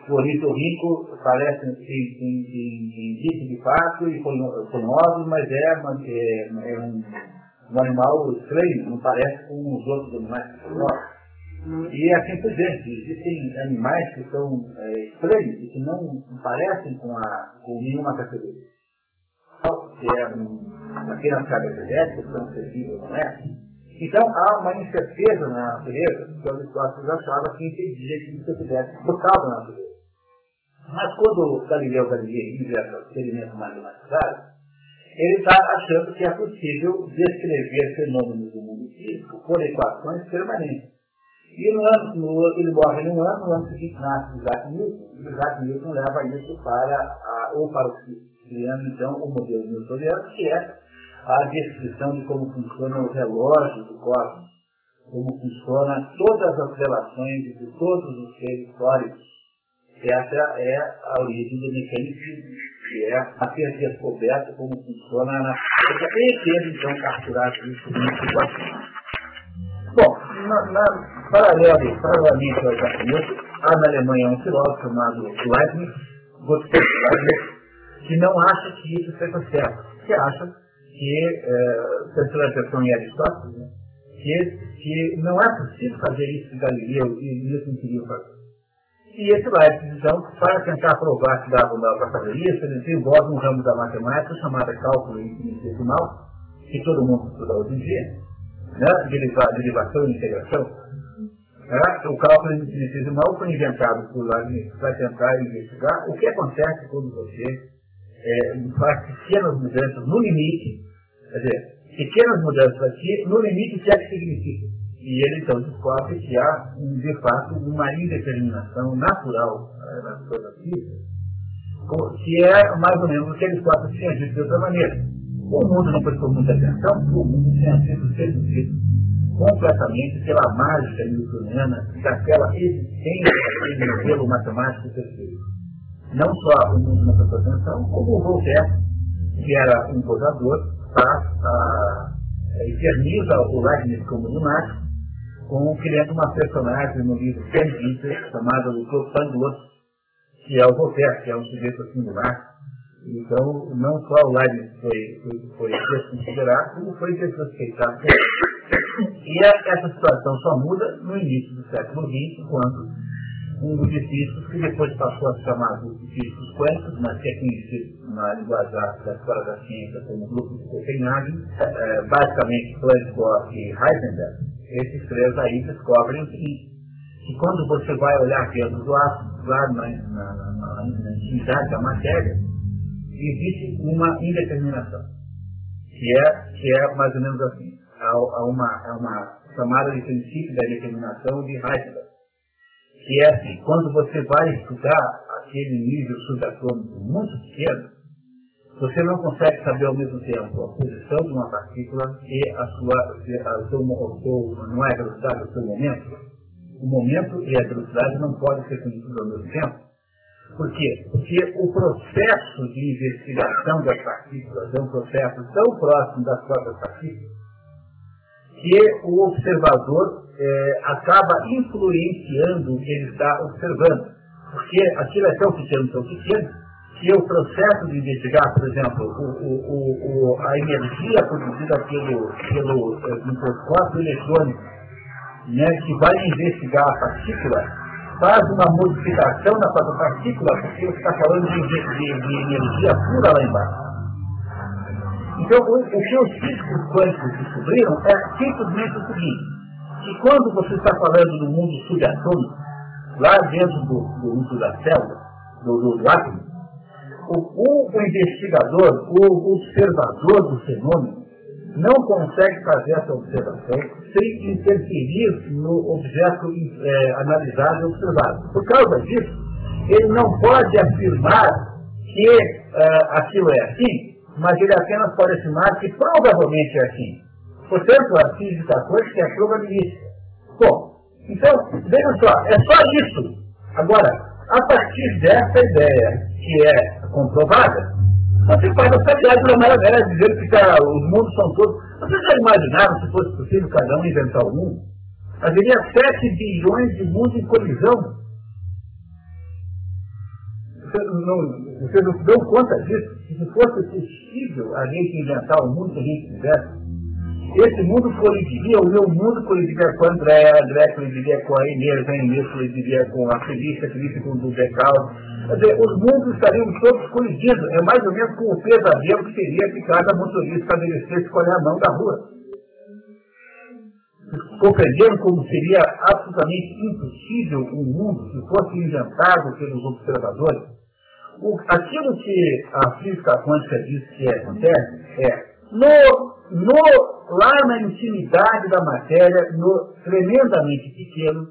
O ornitorrinco parece em, em, em, de fato e com ovos, mas é, é, é um, um, animal estranho, não parece com os outros animais que E assim por diante. Existem animais que são é, estranhos e que não parecem com, a, com nenhuma categoria. Que é um, apenas características, são sensíveis, não é? Então há uma incerteza na natureza que Aristóteles achava que impedia que você pudesse botar na natureza. Mas quando Galileu Galilei inventa o experimento matematizado, ele está achando que é possível descrever fenômenos do mundo físico por equações permanentes. E no ano, no, ele morre num ano, no ano seguinte nasce Isaac Newton, e Isaac Newton leva isso para, a, ou para o criando então o modelo newtoniano, que é a descrição de como funciona o relógio do cosmos, como funciona todas as relações de todos os seres históricos essa é a origem do mecanismo, que é a ter descoberto como funciona a natureza. E ter, então, capturado isso. Bom, na, na, paralelo, paralelamente ao Jacques há na Alemanha um filósofo chamado Leibniz, Gottfried Leibniz, que não acha que isso seja certo, que acha que, é, pela atenção em Aristóteles, né, que, que não é possível fazer isso que Galileu e Newton queriam fazer. E esse Leibniz, então, para tentar provar que dava para fazer isso, ele desenvolve um ramo da matemática chamado cálculo infinitesimal, que todo mundo estuda hoje em dia, né? derivação e integração. É, o cálculo infinitesimal foi inventado por Leibniz para tentar investigar o que acontece quando você é, faz pequenas mudanças no limite, quer dizer, pequenas mudanças aqui, no limite, o que é que significa? E ele então descobre que há, de fato, uma indeterminação natural eh, nas coisas físicas, que é mais ou menos o que Aristóteles tinha dito de outra maneira. O mundo não prestou muita atenção, o mundo tinha sido seduzido completamente pela mágica newtoniana daquela existência daquele modelo matemático perfeito. Não só o mundo não prestou atenção, como o Voltaire, que era um posador, faz, a, eterniza o Leibniz como lunático, com, criando uma personagem no livro Perdita, chamada Doutor Pangloss, que é o Voltaire, que é um sujeito singular. Então, não só o Leibniz foi, foi, desconsiderado, como foi desrespeitado. E essa situação só muda no início do século XX, quando um dos físicos, que depois passou a se chamar de físicos quânticos, mas que é conhecido na linguagem da história da ciência como grupo de Copenhagen, é, basicamente Planck, e Heisenberg, esses três aí descobrem que, que quando você vai olhar dentro do átomo, lá na, na intimidade da matéria, existe uma indeterminação, que é, que é mais ou menos assim. Há, uma, há uma chamada de princípio da determinação de Heisenberg, que é assim, quando você vai estudar aquele nível subatômico muito pequeno, você não consegue saber ao mesmo tempo a posição de uma partícula e a sua, a seu, o seu, não é a velocidade, o seu momento. O momento e a velocidade não podem ser conhecidos ao mesmo tempo. Porque o processo de investigação das partículas é um processo tão próximo das próprias partículas que o observador é, acaba influenciando o que ele está observando. Porque aquilo é tão pequeno, tão pequeno, que o processo de investigar, por exemplo, o, o, o, a energia produzida pelo, pelo é, microscópio eletrônico, né, que vai investigar a partícula, faz uma modificação na própria partícula, porque você está falando de, de, de, energia pura lá embaixo. Então, o, o que os físicos quânticos descobriram é simplesmente o seguinte, que quando você está falando do mundo subatômico, lá dentro do, do uso da célula, do, do, do átomo, o, o, investigador, o observador do fenômeno, não consegue fazer essa observação sem interferir no objeto é, analisado e observado. Por causa disso, ele não pode afirmar que uh, aquilo é assim, mas ele apenas pode afirmar que provavelmente é assim. Portanto, a física quântica é probabilística. Bom, então, vejam só, é só isso. Agora, a partir dessa ideia, que é comprovada, você faz essa viagem da maravilha, dizendo que tá, os mundos são todos. Vocês já imaginaram se fosse possível cada um inventar o mundo? Haveria 7 bilhões de mundos em colisão. Vocês não, não se dão conta disso? Se fosse possível a gente inventar o mundo que a gente quisesse, esse mundo colidiria, o meu mundo colidiria com André, André colidiria com a Inês, a Inês colidiria com a Felicia, a Felicia com o Dudecal. Os mundos estariam todos colidindo. É mais ou menos como o pesadelo que seria se cada motorista estabelecesse é a mão da rua. Compreenderam como seria absolutamente impossível um mundo que fosse inventado pelos observadores? O, aquilo que a física quântica diz que acontece é, no, no lá na intimidade da matéria, no tremendamente pequeno,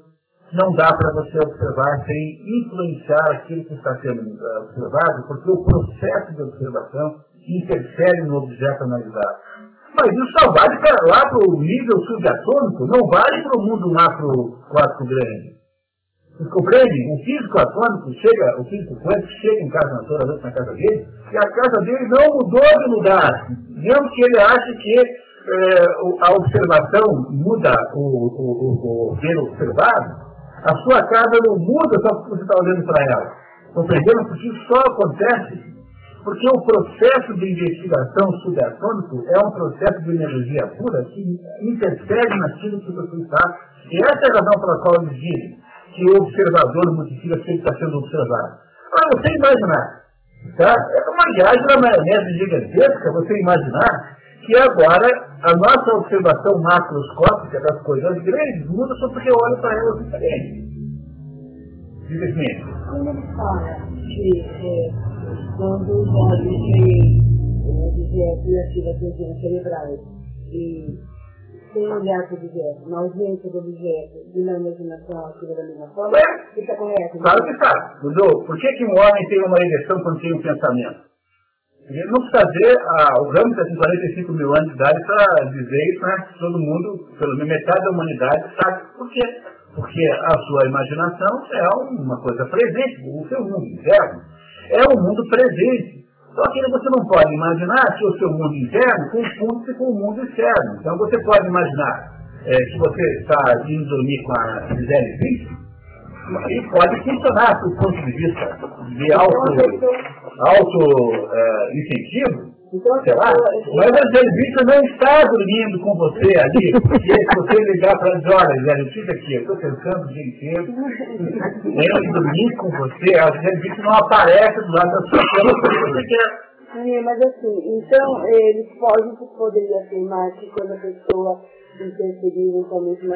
não dá para você observar sem influenciar aquilo que está sendo eh, observado, porque o processo de observação interfere no objeto analisado. Mas isso só vale para lá para o nível subatômico, não vale para o mundo macro quântico grande. Vocês compreendem? O físico atômico chega, o físico quântico chega em casa na toda na casa dele, e a casa dele não mudou de lugar. Mesmo que ele ache que é, a observação muda o, o, o, o ver observado, a sua casa não muda só porque você está olhando para ela. Compreendendo? Porque isso só acontece porque o processo de investigação subatômico é um processo de energia pura que interfere naquilo que você está. E essa é a razão pela qual eles dizem que o observador multiplica sempre está sendo observado. Agora, você imaginar, tá? é uma viagem da maionese gigantesca você imaginar que agora a nossa observação macroscópica das coisas grandes muda só porque eu olho para elas diferentes. Simplesmente. Quando ele fala que é, quando os olhos veem objetos e ativas regiões cerebrais e sem olhar para o objeto, na ausência do objeto e na imaginação ativa da mesma forma, está correto? Claro que está. Mudou. Por que, que um homem tem uma ereção quando tem um pensamento? Ele não precisa ver ah, o Ramos tem 45 mil anos de idade para dizer isso, né? Todo mundo, pelo menos metade da humanidade, sabe por quê. Porque a sua imaginação é uma coisa presente, o seu mundo interno é um mundo presente. Só que você não pode imaginar que o seu mundo interno confunde-se com o mundo externo. Então você pode imaginar é, que você está indo dormir com a Gisele Bündchen, e pode funcionar do ponto de vista de auto, auto é, incentivo, então, sei lá, mas a Zelvita não está dormindo com você ali, porque se você ligar para as horas, Zé, fica aqui, eu estou pensando o dia inteiro, eu dormir com você, a Zelvita não aparece do lado da sua cama porque você quer. É, mas assim, então eles podem, poderia afirmar que quando a pessoa interferir eventualmente na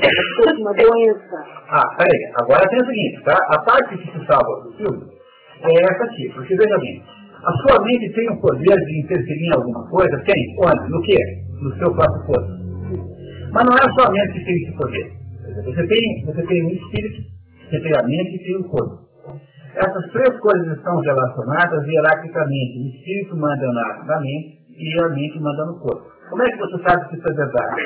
uma doença. Ah, peraí, agora tem o seguinte, tá? A parte que se salva do filme é essa aqui, porque veja bem, a sua mente tem o poder de interferir em alguma coisa? Tem. Onde? No quê? No seu próprio corpo. Mas não é a sua mente que tem esse poder. Você tem, você tem um espírito, você tem a mente e tem o corpo. Essas três coisas estão relacionadas hierarquicamente. O espírito manda na, na mente e a mente manda no corpo. Como é que você sabe que isso é verdade?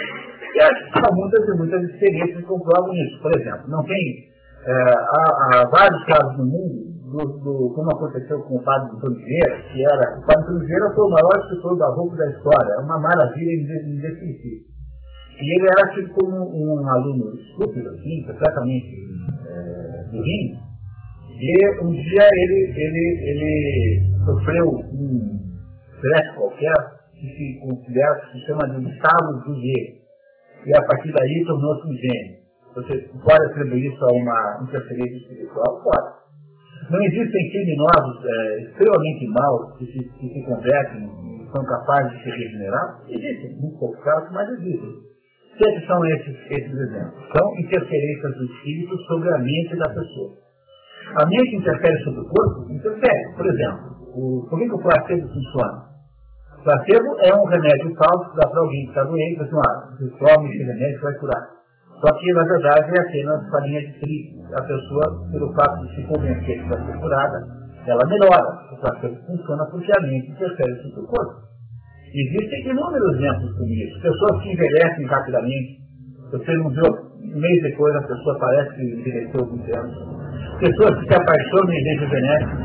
E acho que há muitas e muitas experiências que comprovam isso. Por exemplo, não tem. É, há, há, vários casos no mundo, do, do, como aconteceu com o padre Antônio que era. O padre foi o maior escritor roupa da história, é uma maravilha indefinitiva. E ele era tido como um, um aluno estúpido, assim, completamente é, ruim. E um dia ele, ele, ele sofreu um estresse qualquer, que se considera, que se chama de estado do e a partir daí tornou-se um gênio. Você pode atribuir isso a uma interferência espiritual? Pode. Não existem criminosos é, extremamente maus que se, que se convertem e são capazes de se regenerar? Existem, muito poucos casos, mas existem. É são esses, esses exemplos? São interferências do espírito sobre a mente da pessoa. A mente interfere sobre o corpo? Interfere. Por exemplo, o, por que, que o placebo funciona? O placebo é um remédio falso que dá para alguém que está doente, assim, ah, você toma esse remédio vai curar. Só que, na verdade, é apenas farinha de trigo. A pessoa, pelo fato de se convencer que vai ser curada, ela melhora. O placebo funciona porque a mente interfere sobre o corpo. Existem inúmeros exemplos como isso. Pessoas que envelhecem rapidamente. Você não viu, um mês depois a pessoa parece que envelheceu alguns anos. Pessoas que se apaixonam e rejuvenescem.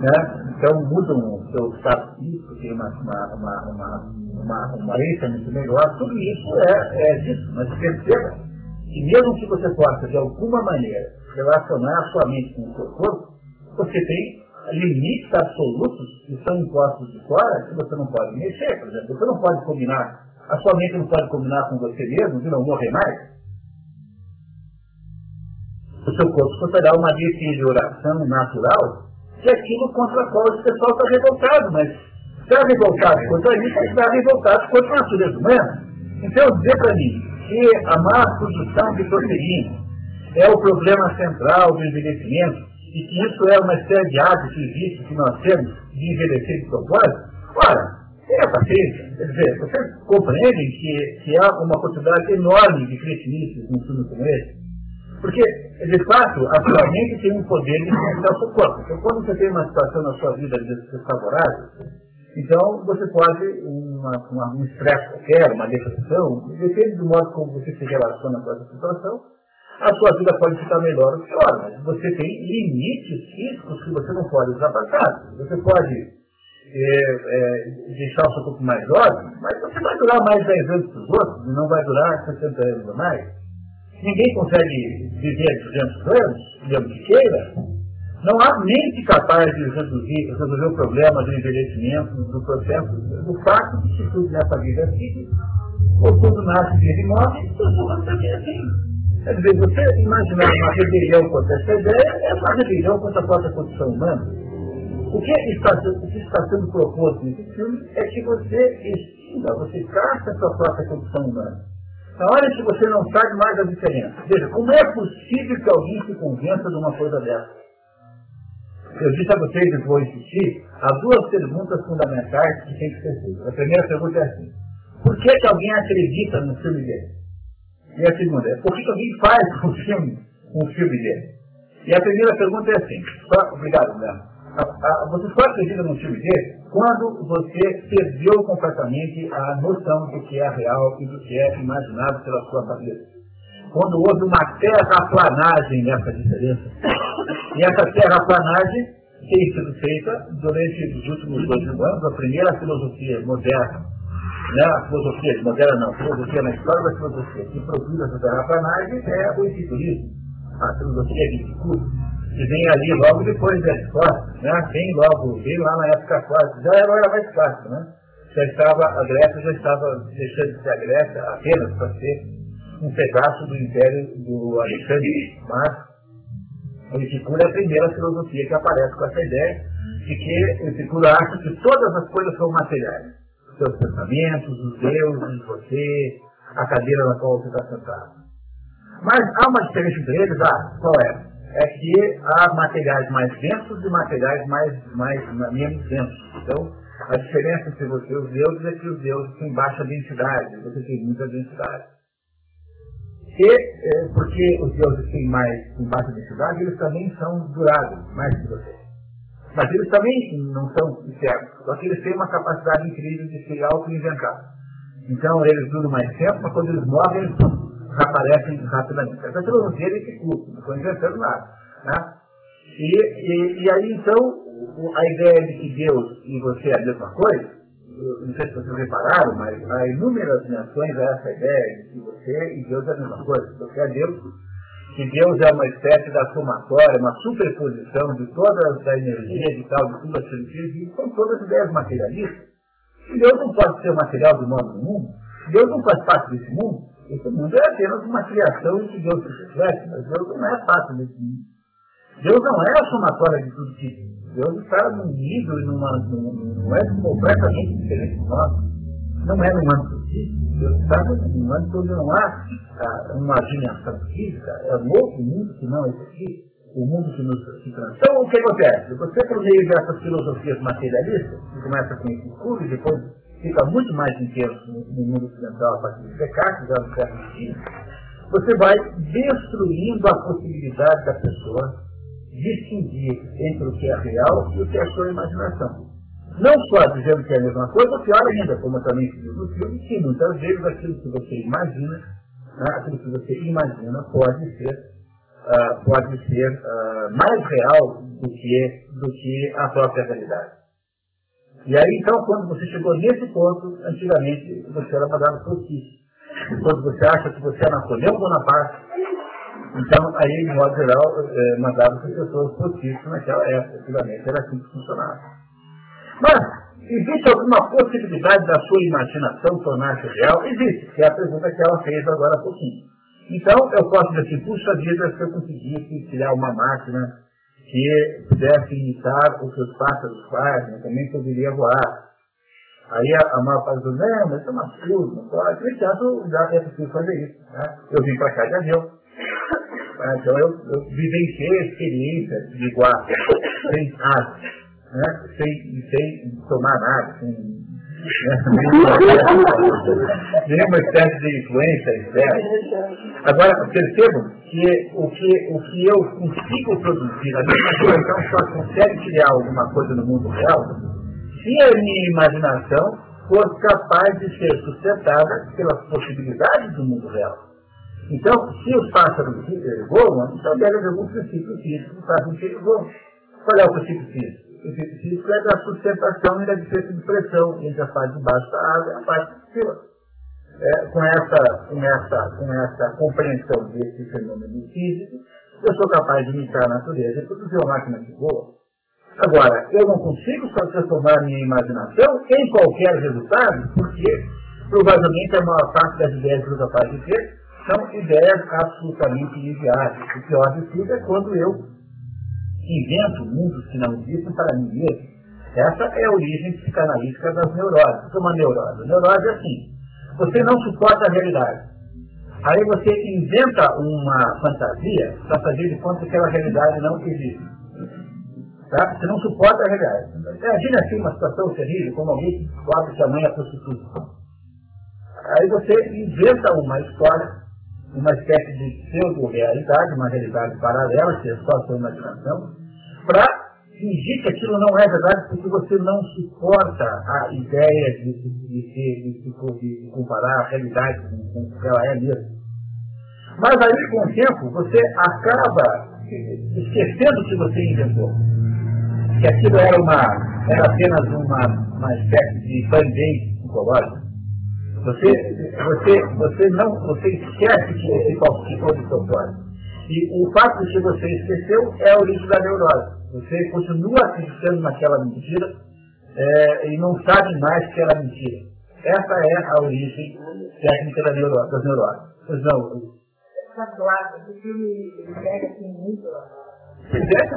Né? Então mudam o seu status físico, tem uma, uma, uma, uma, uma, uma muito melhor. Tudo isso é, é disso. Mas perceba que mesmo que você possa, de alguma maneira, relacionar a sua mente com o seu corpo, você tem limites absolutos que são impostos de fora que você não pode mexer, por exemplo. Você não pode combinar, a sua mente não pode combinar com você mesmo de não morrer mais. O seu corpo sofrerá uma deterioração natural é aquilo contra o qual esse pessoal está revoltado, mas está revoltado contra isso, está revoltado contra a natureza humana. Então, dizer para mim que a má produção de proteína é o problema central do envelhecimento, e que isso é uma série de hábitos e vícios que nós temos de envelhecer de propósito, ora, tenha paciência. Quer dizer, vocês compreendem que, que há uma quantidade enorme de cretinices num filme como esse? Porque, de fato, a sua mente tem um poder de influenciar o seu corpo. Então, quando você tem uma situação na sua vida desfavorável, então você pode, uma, uma, um estresse qualquer, uma depressão, depende do modo como você se relaciona com essa situação, a sua vida pode ficar melhor ou pior, mas você tem limites físicos que você não pode ultrapassar. Você pode é, é, deixar o seu corpo mais jovem, mas você vai durar mais 10 anos que os outros não vai durar 60 anos ou mais. Ninguém consegue viver 200 anos, digamos que queira. Não há mente capaz de reduzir, resolver o problema do envelhecimento, do processo, do fato de que tudo nessa vida é assim, ou tudo nasce, vive e morre, e tudo também é assim. Quer dizer, você imaginar uma rebelião contra essa ideia é uma rebelião contra a própria condição humana. O que está, o que está sendo proposto nesse filme é que você extinga, você caça a sua própria condição humana. Na hora que você não sabe mais a diferença. Veja, como é possível que alguém se convença de uma coisa dessa? Eu disse a vocês e vou insistir, há duas perguntas fundamentais que têm que ser feitas. A primeira pergunta é assim, por que, que alguém acredita no filme dele? E a segunda é, por que, que alguém faz um filme, um filme dele? E a primeira pergunta é assim, só, obrigado, Leandro. Você só acredita num filme dele quando você perdeu completamente a noção do que é real e do que é imaginado pela sua cabeça. Quando houve uma terraplanagem nessa diferença. E essa terraplanagem tem sido feita durante os últimos dois mil anos, a primeira filosofia moderna né, a filosofia moderna não, a filosofia na história da filosofia que produz essa terraplanagem é o epicurismo, a filosofia de Epicuro, que vem ali logo depois da Aristóteles, né, vem logo, veio lá na época clássica, já era mais clássica, né, já estava, a Grécia já estava deixando de ser a Grécia apenas para ser um pedaço do império do Alexandre, mas o Epicuro é a primeira filosofia que aparece com essa ideia de que o Epicuro acha que todas as coisas são materiais. Seus pensamentos, os deuses, você, a cadeira na qual você está sentado. Mas há uma diferença entre eles, ah, qual é? É que há materiais mais densos e materiais mais, mais menos densos. Então, a diferença entre você e os deuses é que os deuses têm baixa densidade, você tem muita densidade. E, é, porque os deuses têm mais têm baixa densidade, eles também são duráveis, mais que você. Mas eles também não são internos, só que eles têm uma capacidade incrível de se auto-inventar. Então eles duram mais tempo, mas quando eles morrem, eles aparecem rapidamente. Essa filosofia é esse curso, não estou inventando nada. Né? E, e, e, aí então, a ideia de que Deus e você é a mesma coisa, não sei se vocês repararam, mas há inúmeras menções a essa ideia de que você e Deus é a mesma coisa. Você é Deus que Deus é uma espécie da somatória, uma superposição de toda a energia, de tal, de tudo aquilo que são todas ideias materialistas. Deus não pode ser material do nosso mundo, Deus não faz parte desse mundo, esse mundo é apenas uma criação que Deus se reflete, mas Deus não é parte desse mundo. Deus não é a somatória de tudo que existe. Deus está num nível e numa, num, não é completamente diferente de nós. Não é num âmbito físico. Deus está num âmbito onde não há uma dimensão física, é um outro mundo que não aqui. o mundo que nos se Então, o que acontece? Você, por meio dessas filosofias materialistas, que começa com esse escuro e depois fica muito mais intenso no, mundo ocidental a partir de Descartes, já no século XX, você vai destruindo a possibilidade da pessoa distinguir entre o que é real e o que é sua imaginação. Não só dizendo que é a mesma coisa, pior ainda, como também se diz no filme, que muitas vezes aquilo que você imagina, né, aquilo que você imagina pode ser uh, pode ser uh, mais real do que, do que a própria realidade. E aí, então, quando você chegou nesse ponto, antigamente você era mandado por si. Quando você acha que você é Napoleão Bonaparte, então aí, de modo geral, é, mandava as pessoas por si, naquela época, antigamente era assim que funcionava. Mas, existe alguma possibilidade da sua imaginação tornar-se real? Existe, que é a pergunta que ela fez agora há pouquinho. Então, eu posso dizer assim, puxa vida, se eu conseguisse criar uma máquina que pudesse imitar o que os pássaros fazem, eu também poderia voar. Aí a, a maior parte não, mas é uma absurdo, não pode. No entanto, já é possível fazer isso. Né? Eu vim para cá de avião. Então eu, eu vivenciei a experiência de voar sem asas, né? sem, sem tomar nada, sem Nenhuma espécie de influência externa. Agora, percebam que o que, o que eu consigo produzir, a minha imaginação só consegue criar alguma coisa no mundo real se a minha imaginação for capaz de ser sustentada pelas possibilidades do mundo real. Então, se os pássaros voam, então devem algum princípio físico que fazem que eles voam. Qual é o princípio físico? O físico é da sustentação e da diferença de pressão entre a parte de baixo da água e a parte de cima. É, com, essa, com, essa, com essa compreensão desse fenômeno físico, eu sou capaz de imitar a natureza e produzir uma máquina que voa. Agora, eu não consigo só transformar minha imaginação em qualquer resultado, porque provavelmente a maior parte das ideias que eu sou capaz de ter são ideias absolutamente inviáveis. O pior de tudo é quando eu invento mundos que não existem para mim mesmo. Essa é a origem psicanalítica das neuroses. O que é uma neurose? A neurose é assim, você não suporta a realidade. Aí você inventa uma fantasia para fazer de conta que aquela realidade não existe. Tá? Você não suporta a realidade. Imagina assim uma situação terrível, como alguém que descobre que a mãe é prostituta. Aí você inventa uma história uma espécie de pseudo-realidade, uma realidade paralela, que é só a sua imaginação, para fingir que aquilo não é verdade, porque você não suporta a ideia de, de, de, de, de comparar a realidade com, o que ela é mesmo. Mas aí, com o tempo, você acaba esquecendo que você inventou. Que aquilo era, uma, era apenas uma, uma espécie de band-aid psicológico você, você, você não, você esquece que você participou do seu plano. E o fato de que você esqueceu é a origem da neurose. Você continua acreditando naquela mentira é, e não sabe mais que era mentira. Essa é a origem técnica da neurose, das neuroses. Pois não. Pois é,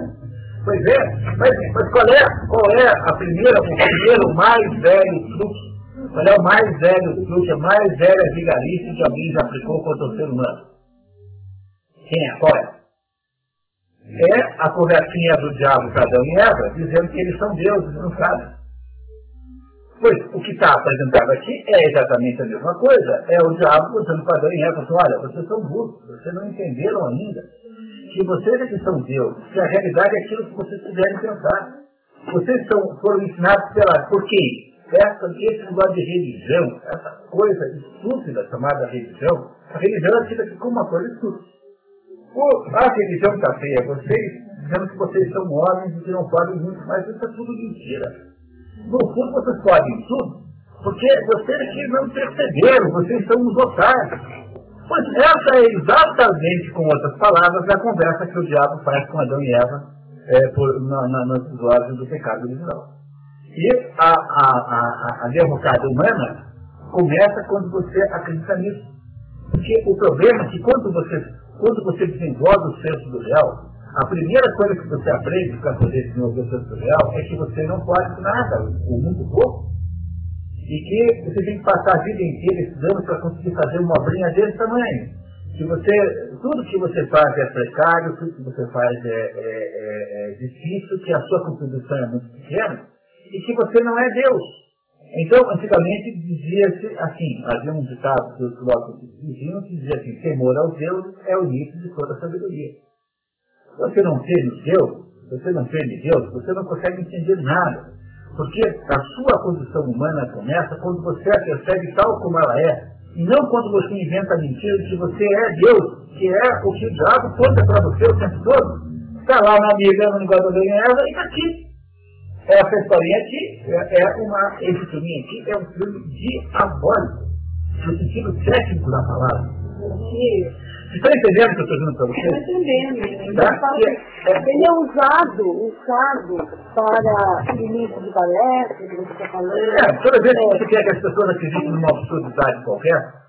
pois é. Mas, mas qual, é, qual é a primeira, o primeiro mais velho truque qual é o mais velho truque, a mais velha vigarice que alguém já aplicou contra o ser humano? Quem é? Qual é? É a conversinha do diabo para Adão e Eva, dizendo que eles são deuses, não sabem. Pois o que está apresentado aqui é exatamente a mesma coisa. É o diabo dizendo para Adão e Eva, assim, olha, vocês são burros, vocês não entenderam ainda que vocês é que são deuses, que a realidade é aquilo que vocês quiserem pensar. Vocês são, foram ensinados pela, por quem? essa, esse negócio de religião, essa coisa estúpida chamada religião, a religião é tida como uma coisa estúpida. A religião está feia, vocês dizendo que vocês são homens e que não podem muito, mas isso é tudo mentira. No fundo vocês podem tudo, porque vocês que não perceberam, vocês são os otários. Pois essa é exatamente, com outras palavras, a conversa que o diabo faz com Adão e Eva é, por, na, na, episódio do pecado original. E a, a, a, a derrocada humana começa quando você acredita nisso. Porque o problema é que quando você, quando você desenvolve o senso do real, a primeira coisa que você aprende para poder desenvolver o senso do real é que você não pode nada, o mundo pouco. E que você tem que passar a vida inteira estudando para conseguir fazer uma obrinha desse tamanho. que você, tudo que você faz é precário, tudo que você faz é, é, é, é difícil, que a sua contribuição é muito pequena, e que você não é Deus. Então, antigamente dizia-se assim, havia um ditado que os filósofos diziam que dizia assim, temor aos deuses é o início de toda a sabedoria. Você não teme Deus, você não teme Deus, você não consegue entender nada. Porque a sua condição humana começa quando você a percebe tal como ela é. E não quando você inventa a mentira de que você é Deus, que é o que o diabo conta para você o tempo todo. Está lá na Bíblia, no negócio da Eva, e está aqui. Essa historinha aqui é, é uma, esse filme aqui é um filme diabólico, no sentido técnico da palavra. Você está entendendo o que eu estou dizendo para você? Estou entendendo. Tá? Ele é usado, usado para início de palestra, que você está falando. É, toda vez que você quer que as pessoas acreditem numa absurdidade qualquer,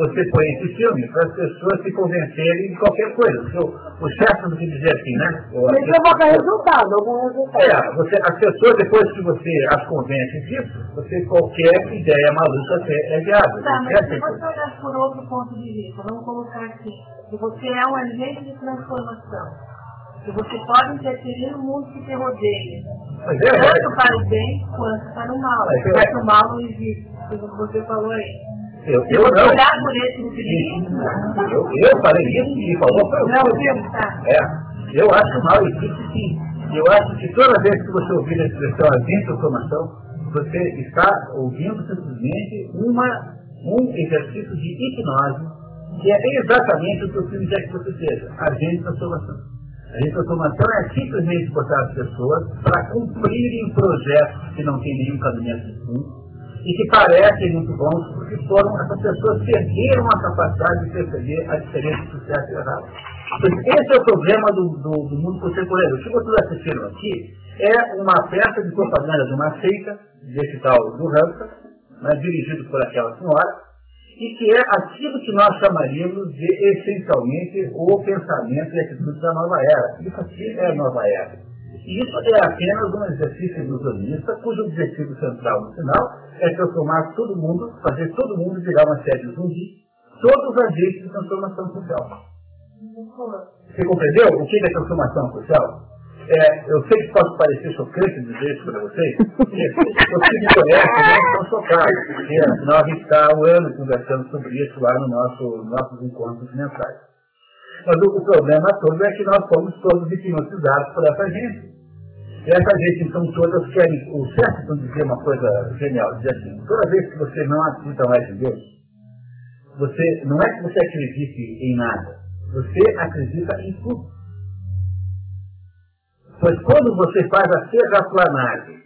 você põe esse filme para as pessoas se convencerem de qualquer coisa. O, o chefe não quer dizer assim, né? Mas provoca resultado, algum resultado. É, você, as pessoas, depois que você as convence disso, você qualquer ideia maluca é viável. Tá, mas se você olhar por outro ponto de vista, vamos colocar aqui, que você é um agente de transformação, que você pode interferir no mundo que te rodeia, é, tanto para o bem quanto para o mal. Mas, é, o mal não existe, como você falou aí. Eu, eu não. Eu, eu falei isso e falou para você. Tá. É, eu acho mal existe sim. Eu acho que toda vez que você ouvir a expressão agente transformação, você está ouvindo simplesmente uma, um exercício de hipnose, que é exatamente o que o filme quer que você seja, agente transformação. A transformação é simplesmente botar as pessoas para cumprirem projetos que não têm nenhum caminho de fundo, e que parecem muito bons, porque foram, essas pessoas perderam a capacidade de perceber a diferença entre o certo e errado. Esse é o problema do, do, do mundo contemporâneo. O que vocês assistiram aqui é uma peça de propaganda de uma seita, desse tal do Hansa, né, dirigido por aquela senhora, e que é aquilo que nós chamaríamos de, essencialmente, o pensamento e atitude da nova era. Isso aqui é a nova era. Isso é apenas um exercício ilusionista, cujo objetivo central no final é transformar todo mundo, fazer todo mundo virar uma série de zumbi, todos os agentes de transformação social. Você compreendeu o que é transformação social? É, eu sei que pode parecer chocante dizer isso para vocês, porque me conhecem né, estão chocados, porque nós estamos há um ano conversando sobre isso lá no nosso, nossos encontros mensais. Mas o, problema todo é que nós somos todos hipnotizados por essa gente. E essa gente, então, todas querem. O certo não dizer uma coisa genial, dizer assim, toda vez que você não acredita mais em Deus, você, não é que você acredite em nada, você acredita em tudo. Pois quando você faz a terraplanagem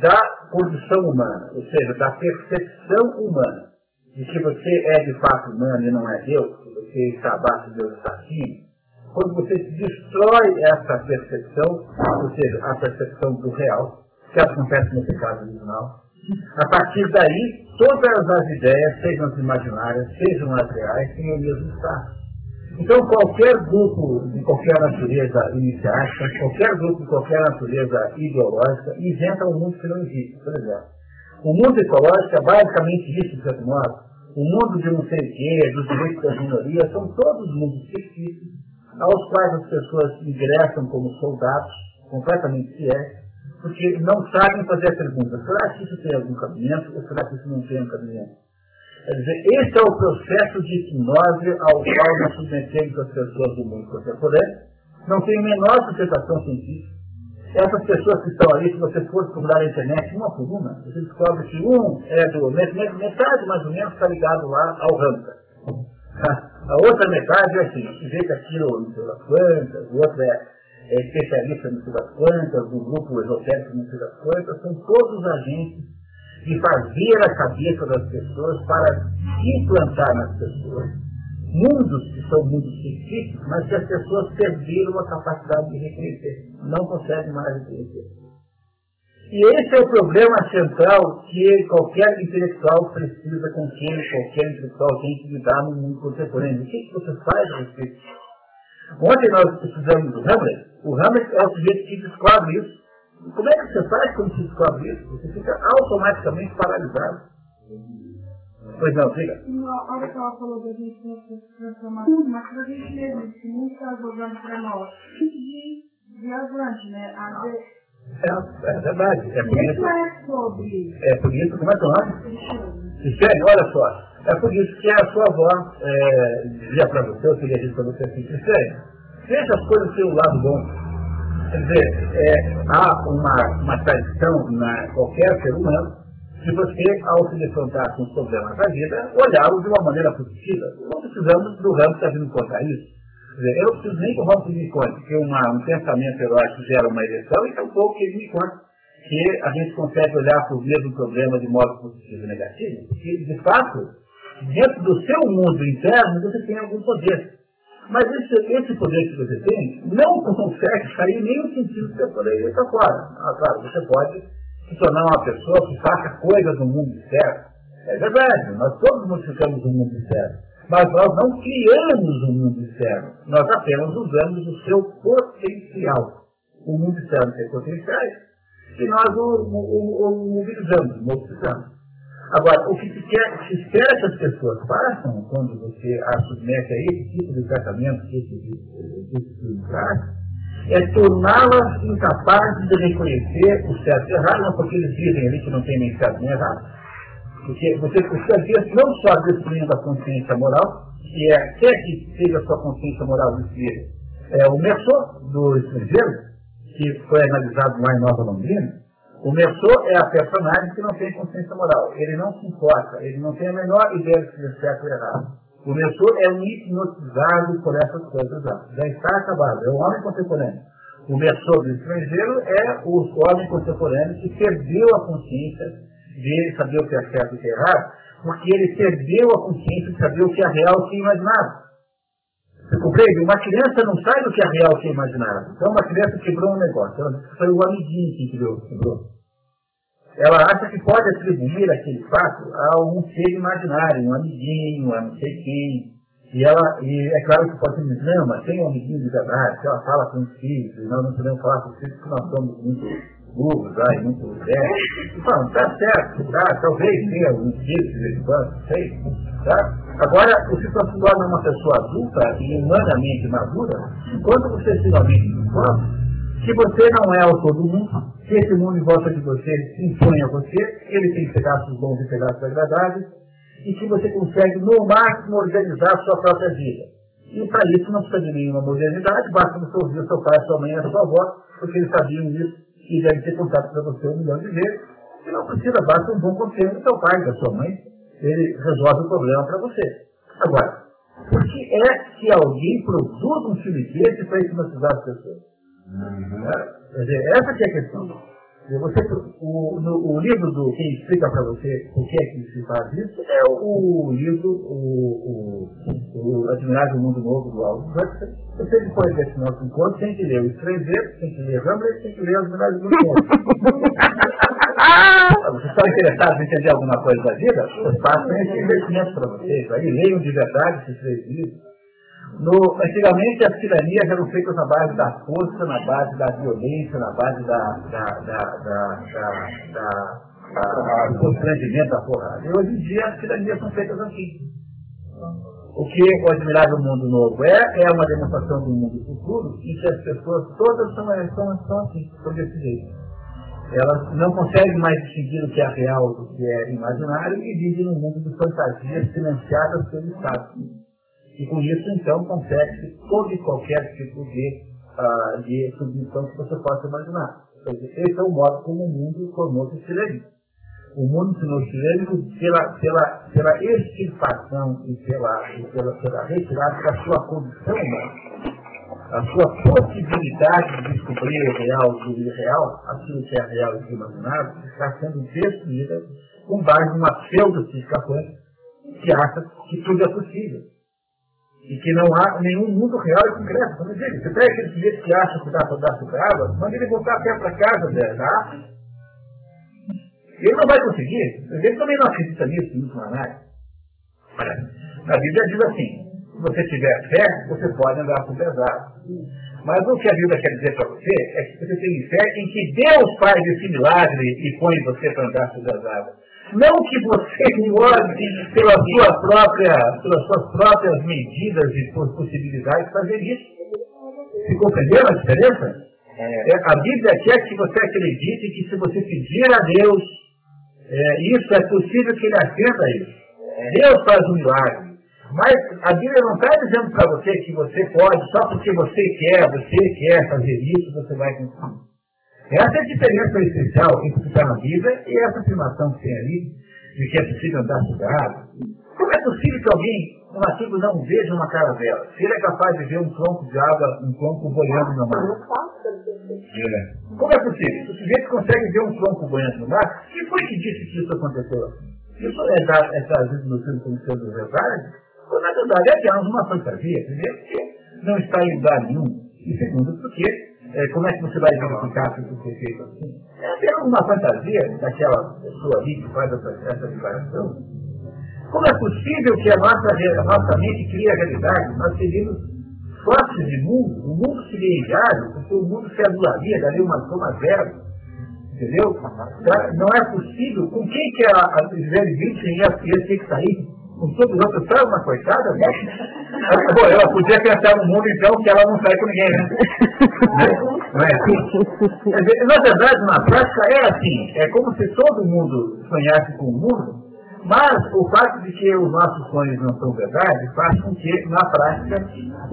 da condição humana, ou seja, da percepção humana, de que você é de fato humano e não é Deus, está abaixo de Deus está acima, quando você destrói essa percepção, ou seja, a percepção do real, que acontece nesse caso original, a partir daí, todas as ideias, sejam as imaginárias, sejam as reais, têm o mesmo estado. Então, qualquer grupo de qualquer natureza iniciática, qualquer grupo de qualquer natureza ideológica, inventa um mundo que não existe, por exemplo. O mundo ecológico é basicamente isso, de certo modo, o mundo de não sei o quê, dos direitos das minorias, são todos mundos fictícios, aos quais as pessoas ingressam como soldados, completamente fiéis, porque não sabem fazer a pergunta, será que isso tem algum cabimento ou será que isso não tem um cabimento? Quer dizer, esse é o processo de hipnose ao qual nós submetemos as pessoas do mundo contemporâneo, não tem a menor sustentação científica, essas pessoas que estão ali, se você for procurar na internet, uma por uma, você descobre que um é do metade mais ou menos está ligado lá ao Ramsa. A outra metade é assim, vê que aquilo não sei das quantas, o outro é, é especialista não sei das quantas, do grupo esotérico não sei das quantas, são todos agentes de fazer a cabeça das pessoas para implantar nas pessoas mundos que são mundos fictícios, mas que as pessoas perderam a capacidade de reconhecer. Não conseguem mais reconhecer. E esse é o problema central que qualquer intelectual precisa com quem qualquer intelectual tem que lidar no mundo contemporâneo. O que, que você faz a respeito Ontem nós precisamos do Hamlet. O Hamlet é o sujeito que descobre isso. Como é que você faz quando se descobre isso? Você fica automaticamente paralisado. Pois não, diga. Na hora que ela falou da gente se transformar, mas a gente mesmo, não está jogando para nós, de, de avante, né? A ver, É, é verdade. É por isso é sobre é por isso como é que é o nome? Cristiane, olha só. É por isso que a sua avó é, dizia para você, eu queria dizer para você assim, Cristiane, veja as coisas pelo lado bom. Quer dizer, é, há uma, uma tradição na qualquer ser humano de você, ao se defrontar com os problemas da vida, olhá-los de uma maneira positiva. Não precisamos do ramo que está vindo contar isso. Dizer, eu não preciso nem que o Ramos me conte que uma, um pensamento heróico gera uma ereção, e tampouco que ele me conte que a gente consegue olhar para o mesmo problema de modo positivo e negativo, porque, de fato, dentro do seu mundo interno, você tem algum poder. Mas esse, esse poder que você tem não consegue sair nem no sentido que você poderia para fora. Ah, claro, você pode se tornar uma pessoa que faça coisas no mundo externo. É verdade, nós todos modificamos o mundo externo. Mas nós não criamos o mundo externo. Nós apenas usamos o seu potencial. O mundo externo tem potenciais e nós o, o, o, mobilizamos, mobilizamos. Agora, o que se, quer, se que as pessoas façam quando você as submete a esse tipo de tratamento esse tipo de traz, é torná-las incapazes de reconhecer o certo e errado, não porque eles dizem ali que não tem nem certo nem errado. Porque você precisa não só destruindo a consciência moral, que é, quer que seja a sua consciência moral destruída, é o Merceau do estrangeiro, que foi analisado lá em Nova Londrina, o Merceau é a personagem que não tem consciência moral. Ele não se importa, ele não tem a menor ideia de se é certo ou errado. O Merceau é um hipnotizado por essas coisas lá. Já está acabado, é o homem contemporâneo. O Merceau do estrangeiro é o homem contemporâneo que perdeu a consciência de saber o que é certo e o que é errado, porque ele perdeu a consciência de saber o que é real e o que é imaginário. Você compreende? Uma criança não sai do que é real e o que é imaginário. Então uma criança quebrou um negócio. Foi o amiguinho que quebrou. quebrou. Ela acha que pode atribuir aquele fato a um ser imaginário, um amiguinho, a não sei quem. E, ela, e é claro que pode dizer, não, mas tem um amiguinho de verdade, que ela fala com os filhos, nós não podemos falar com os filhos porque nós somos muito burros, ah, e muito velhos. Não, tá certo, tá, talvez tenha alguns filhos de vez em quando, não sei. Tá? Agora, você só se torna uma pessoa adulta e humanamente madura, enquanto você finalmente descobre que você não é o todo mundo, que esse mundo volta de você se impõe a você, ele tem pedaços bons e pedaços agradáveis, e que você consegue, no máximo, organizar a sua própria vida. E para isso não precisa de nenhuma modernidade, basta você ouvir o seu pai, a sua mãe e a sua avó, porque eles sabiam isso e devem ter contado para você um milhão de vezes. E não precisa, basta um bom conselho do seu pai, da sua mãe, ele resolve o problema para você. Agora, por que é que alguém produz um filme desse para hipnotizar as pessoas? Quer dizer, essa que é a questão. Você, o, no, o livro do quem explica para você o que é que se faz isso é o, o livro o, o, o Admirável Mundo Novo do Aldous Huxley. Você depois desse nosso encontro tem que ler o Estrangeiro, tem que ler Hamlet, tem que ler Admirável Mundo Novo. Vocês estão interessados em entender alguma coisa da vida? Eu faço esse investimento para vocês. Aí leiam de verdade esses três livros. No, antigamente as tiranias eram feitas na base da força, na base da violência, na base da, da, da, da, do constrangimento da porrada. E hoje em dia as tiranias são feitas assim. O que o Admirável Mundo Novo é, é uma demonstração do mundo futuro em que as pessoas todas são, são, são assim, são desse jeito. Elas não conseguem mais distinguir o que é real do que é imaginário e vivem num mundo de fantasias financiadas pelo Estado. E com isso, então, consegue todo e qualquer tipo de, uh, de submissão que você possa imaginar. Esse é o modo como o mundo formou-se chileno. O mundo se chileno pela, pela, pela extirpação e pela, e pela, pela retirada da sua condição humana a sua possibilidade de descobrir o real do irreal, aquilo que é real e imaginável, está sendo destruída com base numa pseudo-física que acha que tudo é possível. E que não há nenhum mundo real e concreto. Como digo, você pega aquele sujeito que acha que dá para dar água, manda ele voltar até para casa dela, tá? Ele não vai conseguir. Ele também não acredita nisso, em última análise. A Bíblia diz assim, se você tiver fé, você pode andar as águas. Mas o que a Bíblia quer dizer para você é que você tem fé em que Deus faz esse milagre e põe você para andar as águas. Não que você pode, pela sua própria, pelas suas próprias medidas e possibilidades, fazer isso. Se compreendeu a diferença? É, a Bíblia quer que você acredite que se você pedir a Deus, é, isso é possível que ele atenda isso. Deus faz um milagre. Mas a Bíblia não está dizendo para você que você pode, só porque você quer, você quer fazer isso, você vai conseguir. Essa é a diferença essencial entre o que está na Bíblia e essa afirmação que tem ali, de que é possível andar cuidado. Como é possível que alguém, no artigo, não veja uma caravela? Se ele é capaz de ver um tronco de água, um tronco boiando no mar. Como é possível? Se o sujeito consegue ver um tronco boiando no mar, quem foi que disse que isso aconteceu? Isso é, é trazido no filme como sendo verdade? Ou, na verdade, é apenas uma fantasia. Primeiro, porque não está em lugar nenhum. E segundo, porque é, como é que você vai verificar se isso foi feito assim? É apenas uma fantasia daquela pessoa ali que faz essa, essa declaração. Como é possível que a nossa, a nossa mente crie a realidade? Nós seríamos fortes de mundo, o mundo seria inviável, porque o mundo se anularia, daria uma soma zero. Entendeu? Não é possível. Com quem que a, a Gisele Bündchen ia, ia ter que sair? Com todos os outros, sabe uma coitada? Né? Ela podia pensar no mundo, então, que ela não sai com ninguém, né? Não é assim? Na verdade, na prática, é assim. É como se todo mundo sonhasse com o mundo, mas o fato de que os nossos sonhos não são verdade faz com que, na prática,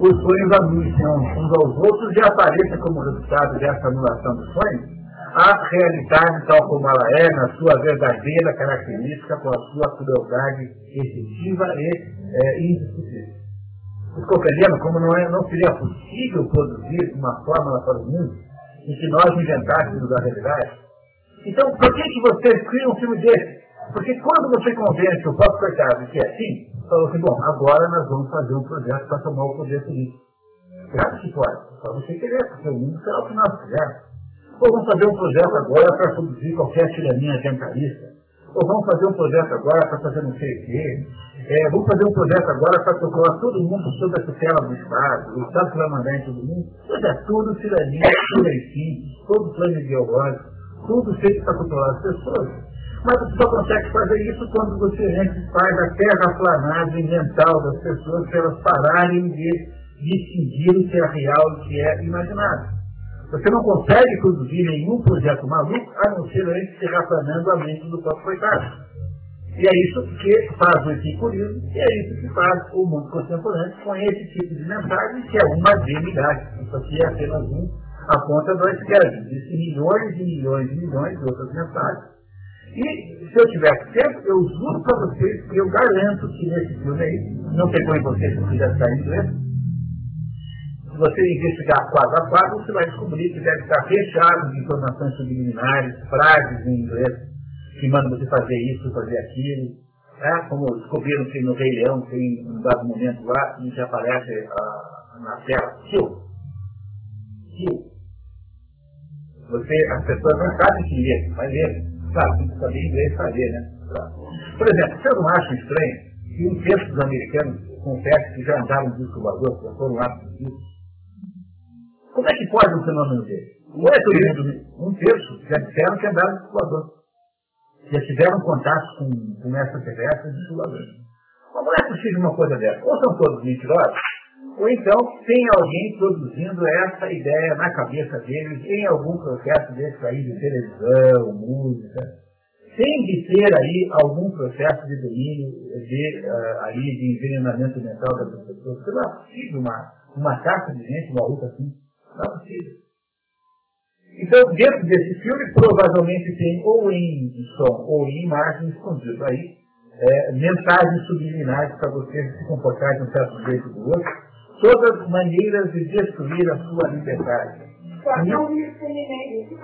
os sonhos anulem uns aos outros e apareça como resultado dessa anulação dos sonhos a realidade tal como ela é, na sua verdadeira característica, com a sua crueldade excessiva e é, indiscutível. Vocês compreenderam como não, é, não seria possível produzir uma fórmula para o mundo em que nós inventássemos a realidade? Então, por que, que vocês criam um filme desse? Porque quando você convence o próprio coitado que é assim, falou assim, bom, agora nós vamos fazer um projeto para tomar o poder político. Claro que pode, só você querer, porque o mundo será o que nós fizermos. Ou vamos fazer um projeto agora para produzir qualquer tirania ambientalista. Ou vamos fazer um projeto agora para fazer não sei o quê. É, vamos fazer um projeto agora para controlar todo mundo sob a tutela do Estado. O Estado vai mandar em todo mundo. Isso é tudo tirania, tudo simples, todo plano ideológico, tudo feito para controlar as pessoas. Mas você só consegue fazer isso quando você antes faz a terraplanagem mental das pessoas para elas pararem de distinguir o que é real e o que é imaginário. Você não consegue produzir nenhum projeto maluco a não ser antes terraplanando a mente do próprio coitado. E é isso que faz o epicurismo, e é isso que faz o mundo contemporâneo com esse tipo de mensagem, que é uma demidade. Isso aqui é apenas um, a ponta do iceberg. Existem milhões e milhões e milhões de outras mensagens. E se eu tivesse tempo, eu juro para vocês que eu garanto que nesse filme aí, não pegou em vocês porque já está em inglês, se você investigar quadro a quadro, você vai descobrir que deve estar fechado de informações subliminares, frases em inglês, que mandam você fazer isso, fazer aquilo. É, como descobriram que no Rei Leão tem um dado momento lá em que aparece uh, na tela, kill. Kill. Você, as pessoas não sabem que ler, vai ler. Sabe, tem que saber inglês para ler, né? Por exemplo, você não acha estranho que um terço dos americanos confesse que já andaram de já foram lá para isso? Como é que pode um fenômeno desse? É todo mundo, um terço já disseram que andaram de circulador. Já tiveram contato com, com extraterrestres de circulador. Mas não é possível uma coisa dessa. Ou são todos mentirosos, ou então tem alguém produzindo essa ideia na cabeça deles em algum processo desse aí de televisão, música. Tem de ter aí algum processo de domínio, de, uh, aí, de envenenamento mental das pessoas. Porque não é possível uma, uma taxa de gente maluca assim. É possível. Então, dentro desse filme, provavelmente tem ou em som ou em imagem escondido aí é, mensagens subliminares para você se comportar de um certo jeito do outro, todas maneiras de destruir a sua liberdade. Só que é um experimento que você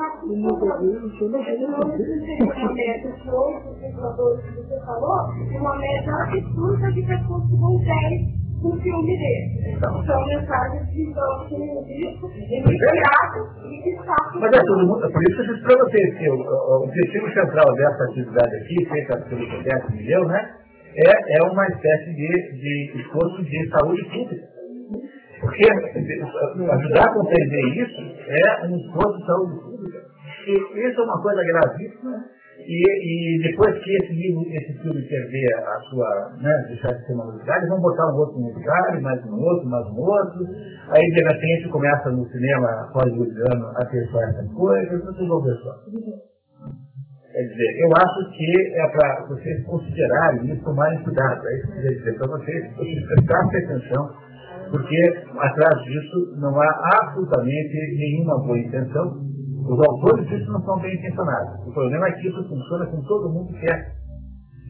falou, uma meta absurda de pessoas que vão ter um filme desse. Então, são mensagens que estão no disco, imediato e que está. Mas é todo mundo, por isso que eu disse para vocês que o, objetivo central dessa atividade aqui, feita pelo projeto Milhão, né, é, é uma espécie de, de esforço de saúde pública. Porque ajudar a compreender isso é um esforço de saúde pública. E isso é uma coisa gravíssima E, e, depois que esse livro, esse filme perder a sua, né, deixar de ser uma novidade, vão botar um outro lugar, mais um outro, mais um outro. Aí de repente começa no cinema hollywoodiano a ter só coisas, vocês vão ver só. Quer dizer, eu acho que é para vocês considerarem isso, tomarem cuidado. É isso que eu queria dizer para vocês, vocês prestarem atenção, porque atrás disso não há absolutamente nenhuma boa intenção. Os autores disso não são bem intencionados. O problema é que isso funciona com todo mundo quer.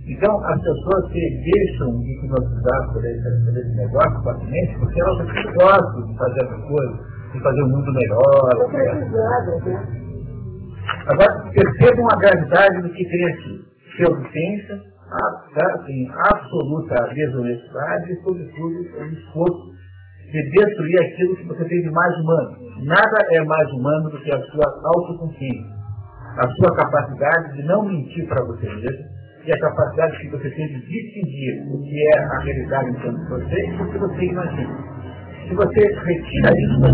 Então, as pessoas se deixam de hipnotizar por esse, por esse negócio facilmente, porque elas gostam de fazer essas coisas, de fazer o um mundo melhor. Né? Agora, percebam a gravidade do que tem aqui. Pseudociência, assim, absoluta desonestidade e, sobretudo, o esforço de destruir aquilo que você tem de mais humano. Nada é mais humano do que a sua autoconsciência, a sua capacidade de não mentir para você mesmo e a capacidade que você tem de distinguir o que é a realidade em torno de você e o que você imagina. Se você retira isso da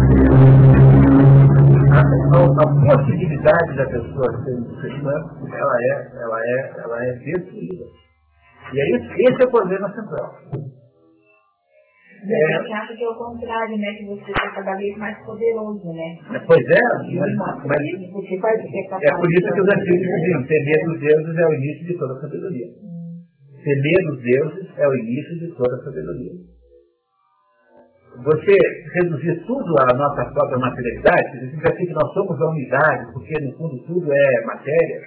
a, a, possibilidade da pessoa ser um ser humano, ela é, ela é, ela é destruída. E aí, esse é o problema central. É, acha que é o contrário, né? Que você é cada vez mais poderoso, né? Pois é, mas, mas você faz, é por isso que os antigos diziam, temer dos deuses é o início de toda a sabedoria. Temer dos deuses é o início de toda a sabedoria. Você reduzir tudo à nossa própria materialidade, significa que nós somos a unidade, porque no fundo tudo é matéria.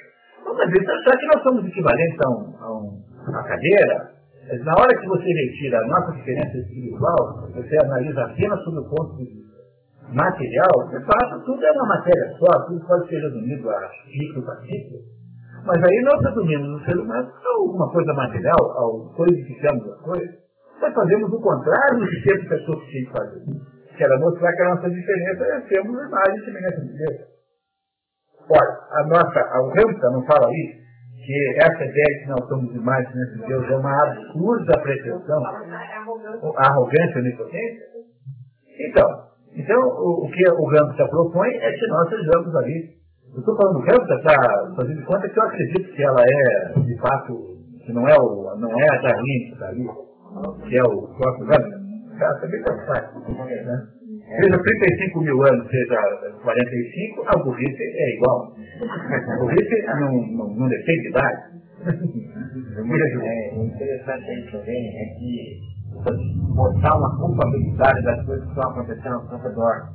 Vamos dizer, achar que nós somos equivalentes a, um, a um, uma cadeira, na hora que você retira a nossa diferença espiritual, você analisa apenas sob o ponto de vista material, você fala tudo é uma matéria só, tudo pode ser resumido a ciclo para ciclo. Mas aí nós resumimos o ser humano a alguma coisa material, ao codificamos as coisas. Nós fazemos o contrário do que sempre pessoas tinham que fazer. Que era mostrar que a nossa diferença é sermos imagem e semelhança de Deus. Olha, a nossa, o Hamilton não fala isso, que essa ideia de que nós somos imagens de Deus é uma absurda pretensão, arrogância onipotência. Então, então o, o que o Gambita propõe é que nós sejamos ali. Eu estou falando do Gambita para fazer de conta que eu acredito que ela é, de fato, que não é, o, não é a Darwin que está ali, que é o próprio Gambita. Ela também está fácil. Né? Seja 35 mil anos, seja 45, a burrice é igual. A burrice não, não, não depende de idade. É, o interessante aí também é que botar uma culpabilidade das coisas que estão acontecendo ao seu redor.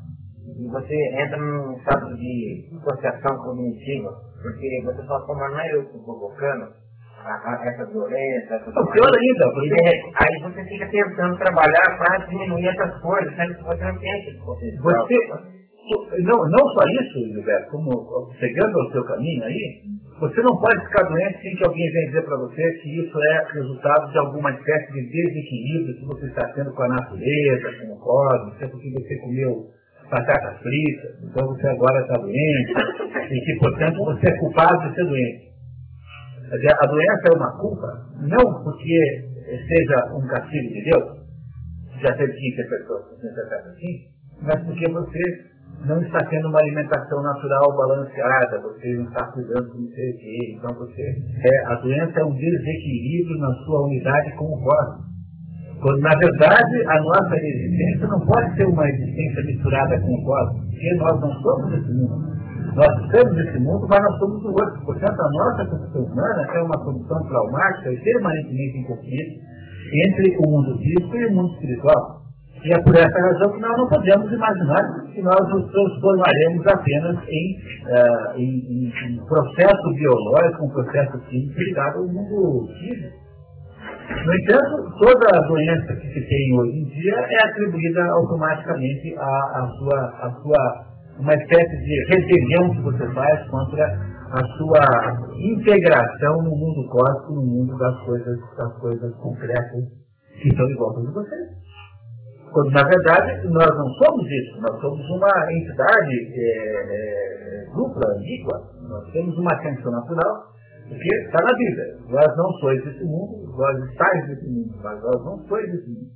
E você entra num estado de associação cognitiva, porque você fala, como não é eu que estou provocando, essa violência, essa não, pior ainda, porque... aí você fica tentando trabalhar para diminuir essas coisas, sendo que você não tem esse potencial. Você, não, não só isso, Gilberto, como chegando ao seu caminho aí, você não pode ficar doente sem que alguém venha dizer para você que isso é resultado de alguma espécie de desequilíbrio que você está tendo com a natureza, com o cosmos, porque você comeu batata frita, então você agora está doente, e que, portanto, você é culpado de ser doente. A doença é uma culpa, não porque seja um castigo de Deus, já teve que interpretar assim, mas porque você não está tendo uma alimentação natural balanceada, você não está cuidando do sei o Então você é, a doença é um desequilíbrio na sua unidade com o cosmos. Quando, na verdade, a nossa existência não pode ser uma existência misturada com o cosmos, porque nós não somos esse mundo. Nós estamos nesse mundo, mas nós somos o outro. Portanto, a nossa condição humana é uma condição traumática e permanentemente em conflito entre o mundo físico e o mundo espiritual. E é por essa razão que nós não podemos imaginar que nós nos transformaremos apenas em, uh, em, em, em processo biológico, um processo químico ligado ao mundo físico. No entanto, toda a doença que se tem hoje em dia é atribuída automaticamente à, sua, à sua uma espécie de rebelião que você faz contra a sua integração no mundo cósmico, no mundo das coisas, das coisas concretas que são iguais a você. Quando, na verdade, nós não somos isso, nós somos uma entidade é, é, dupla, ambígua. Nós temos uma atenção natural, porque está na Bíblia. Vós não sois desse mundo, vós estáis nesse mundo, mas vós não sois desse mundo.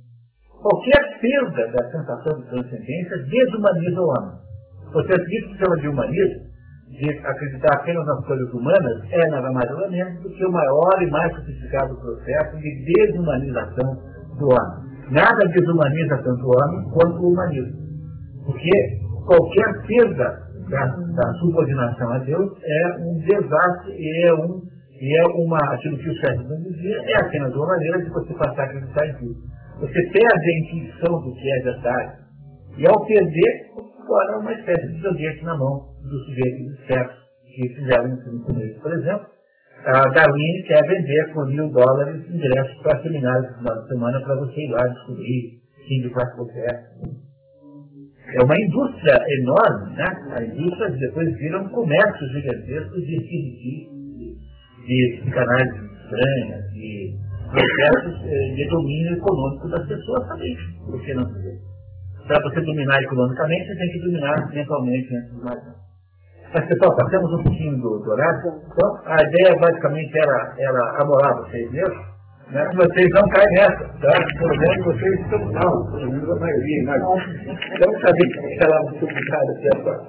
Qualquer perda da sensação de transcendência desumaniza o homem. Você diz que chama de humanismo, de acreditar apenas nas coisas humanas é nada mais nada menos do que o maior e mais sofisticado processo de desumanização do homem. Nada desumaniza tanto o homem quanto o humanismo. Porque qualquer perda da, da subordinação a Deus é um desastre e é, um, e é uma, aquilo que o Sérgio dizia, é apenas uma maneira de você passar a acreditar em tudo. Você perde a intuição do que é verdade. E ao perder, agora uma espécie de joguete na mão dos sujeitos certos que fizeram isso no começo. Por exemplo, a Darwin quer vender por mil dólares ingressos para seminários no final de semana para você ir lá descobrir quem de quatro É uma indústria enorme, né? A indústria depois vira um comércio gigantesco de de, de psicanálise estranhas, de processos eh, de domínio econômico das pessoas também. Por que não fazer? Para você dominar economicamente, você tem que dominar mentalmente antes de mais mas, pessoal, passamos um pouquinho do, do horário. Então, a ideia basicamente era, era amolar vocês mesmo. Né? Vocês não caem nessa, tá? Pelo menos vocês estão mal, pelo menos a maioria. Mas vamos saber que será muito complicado aqui agora.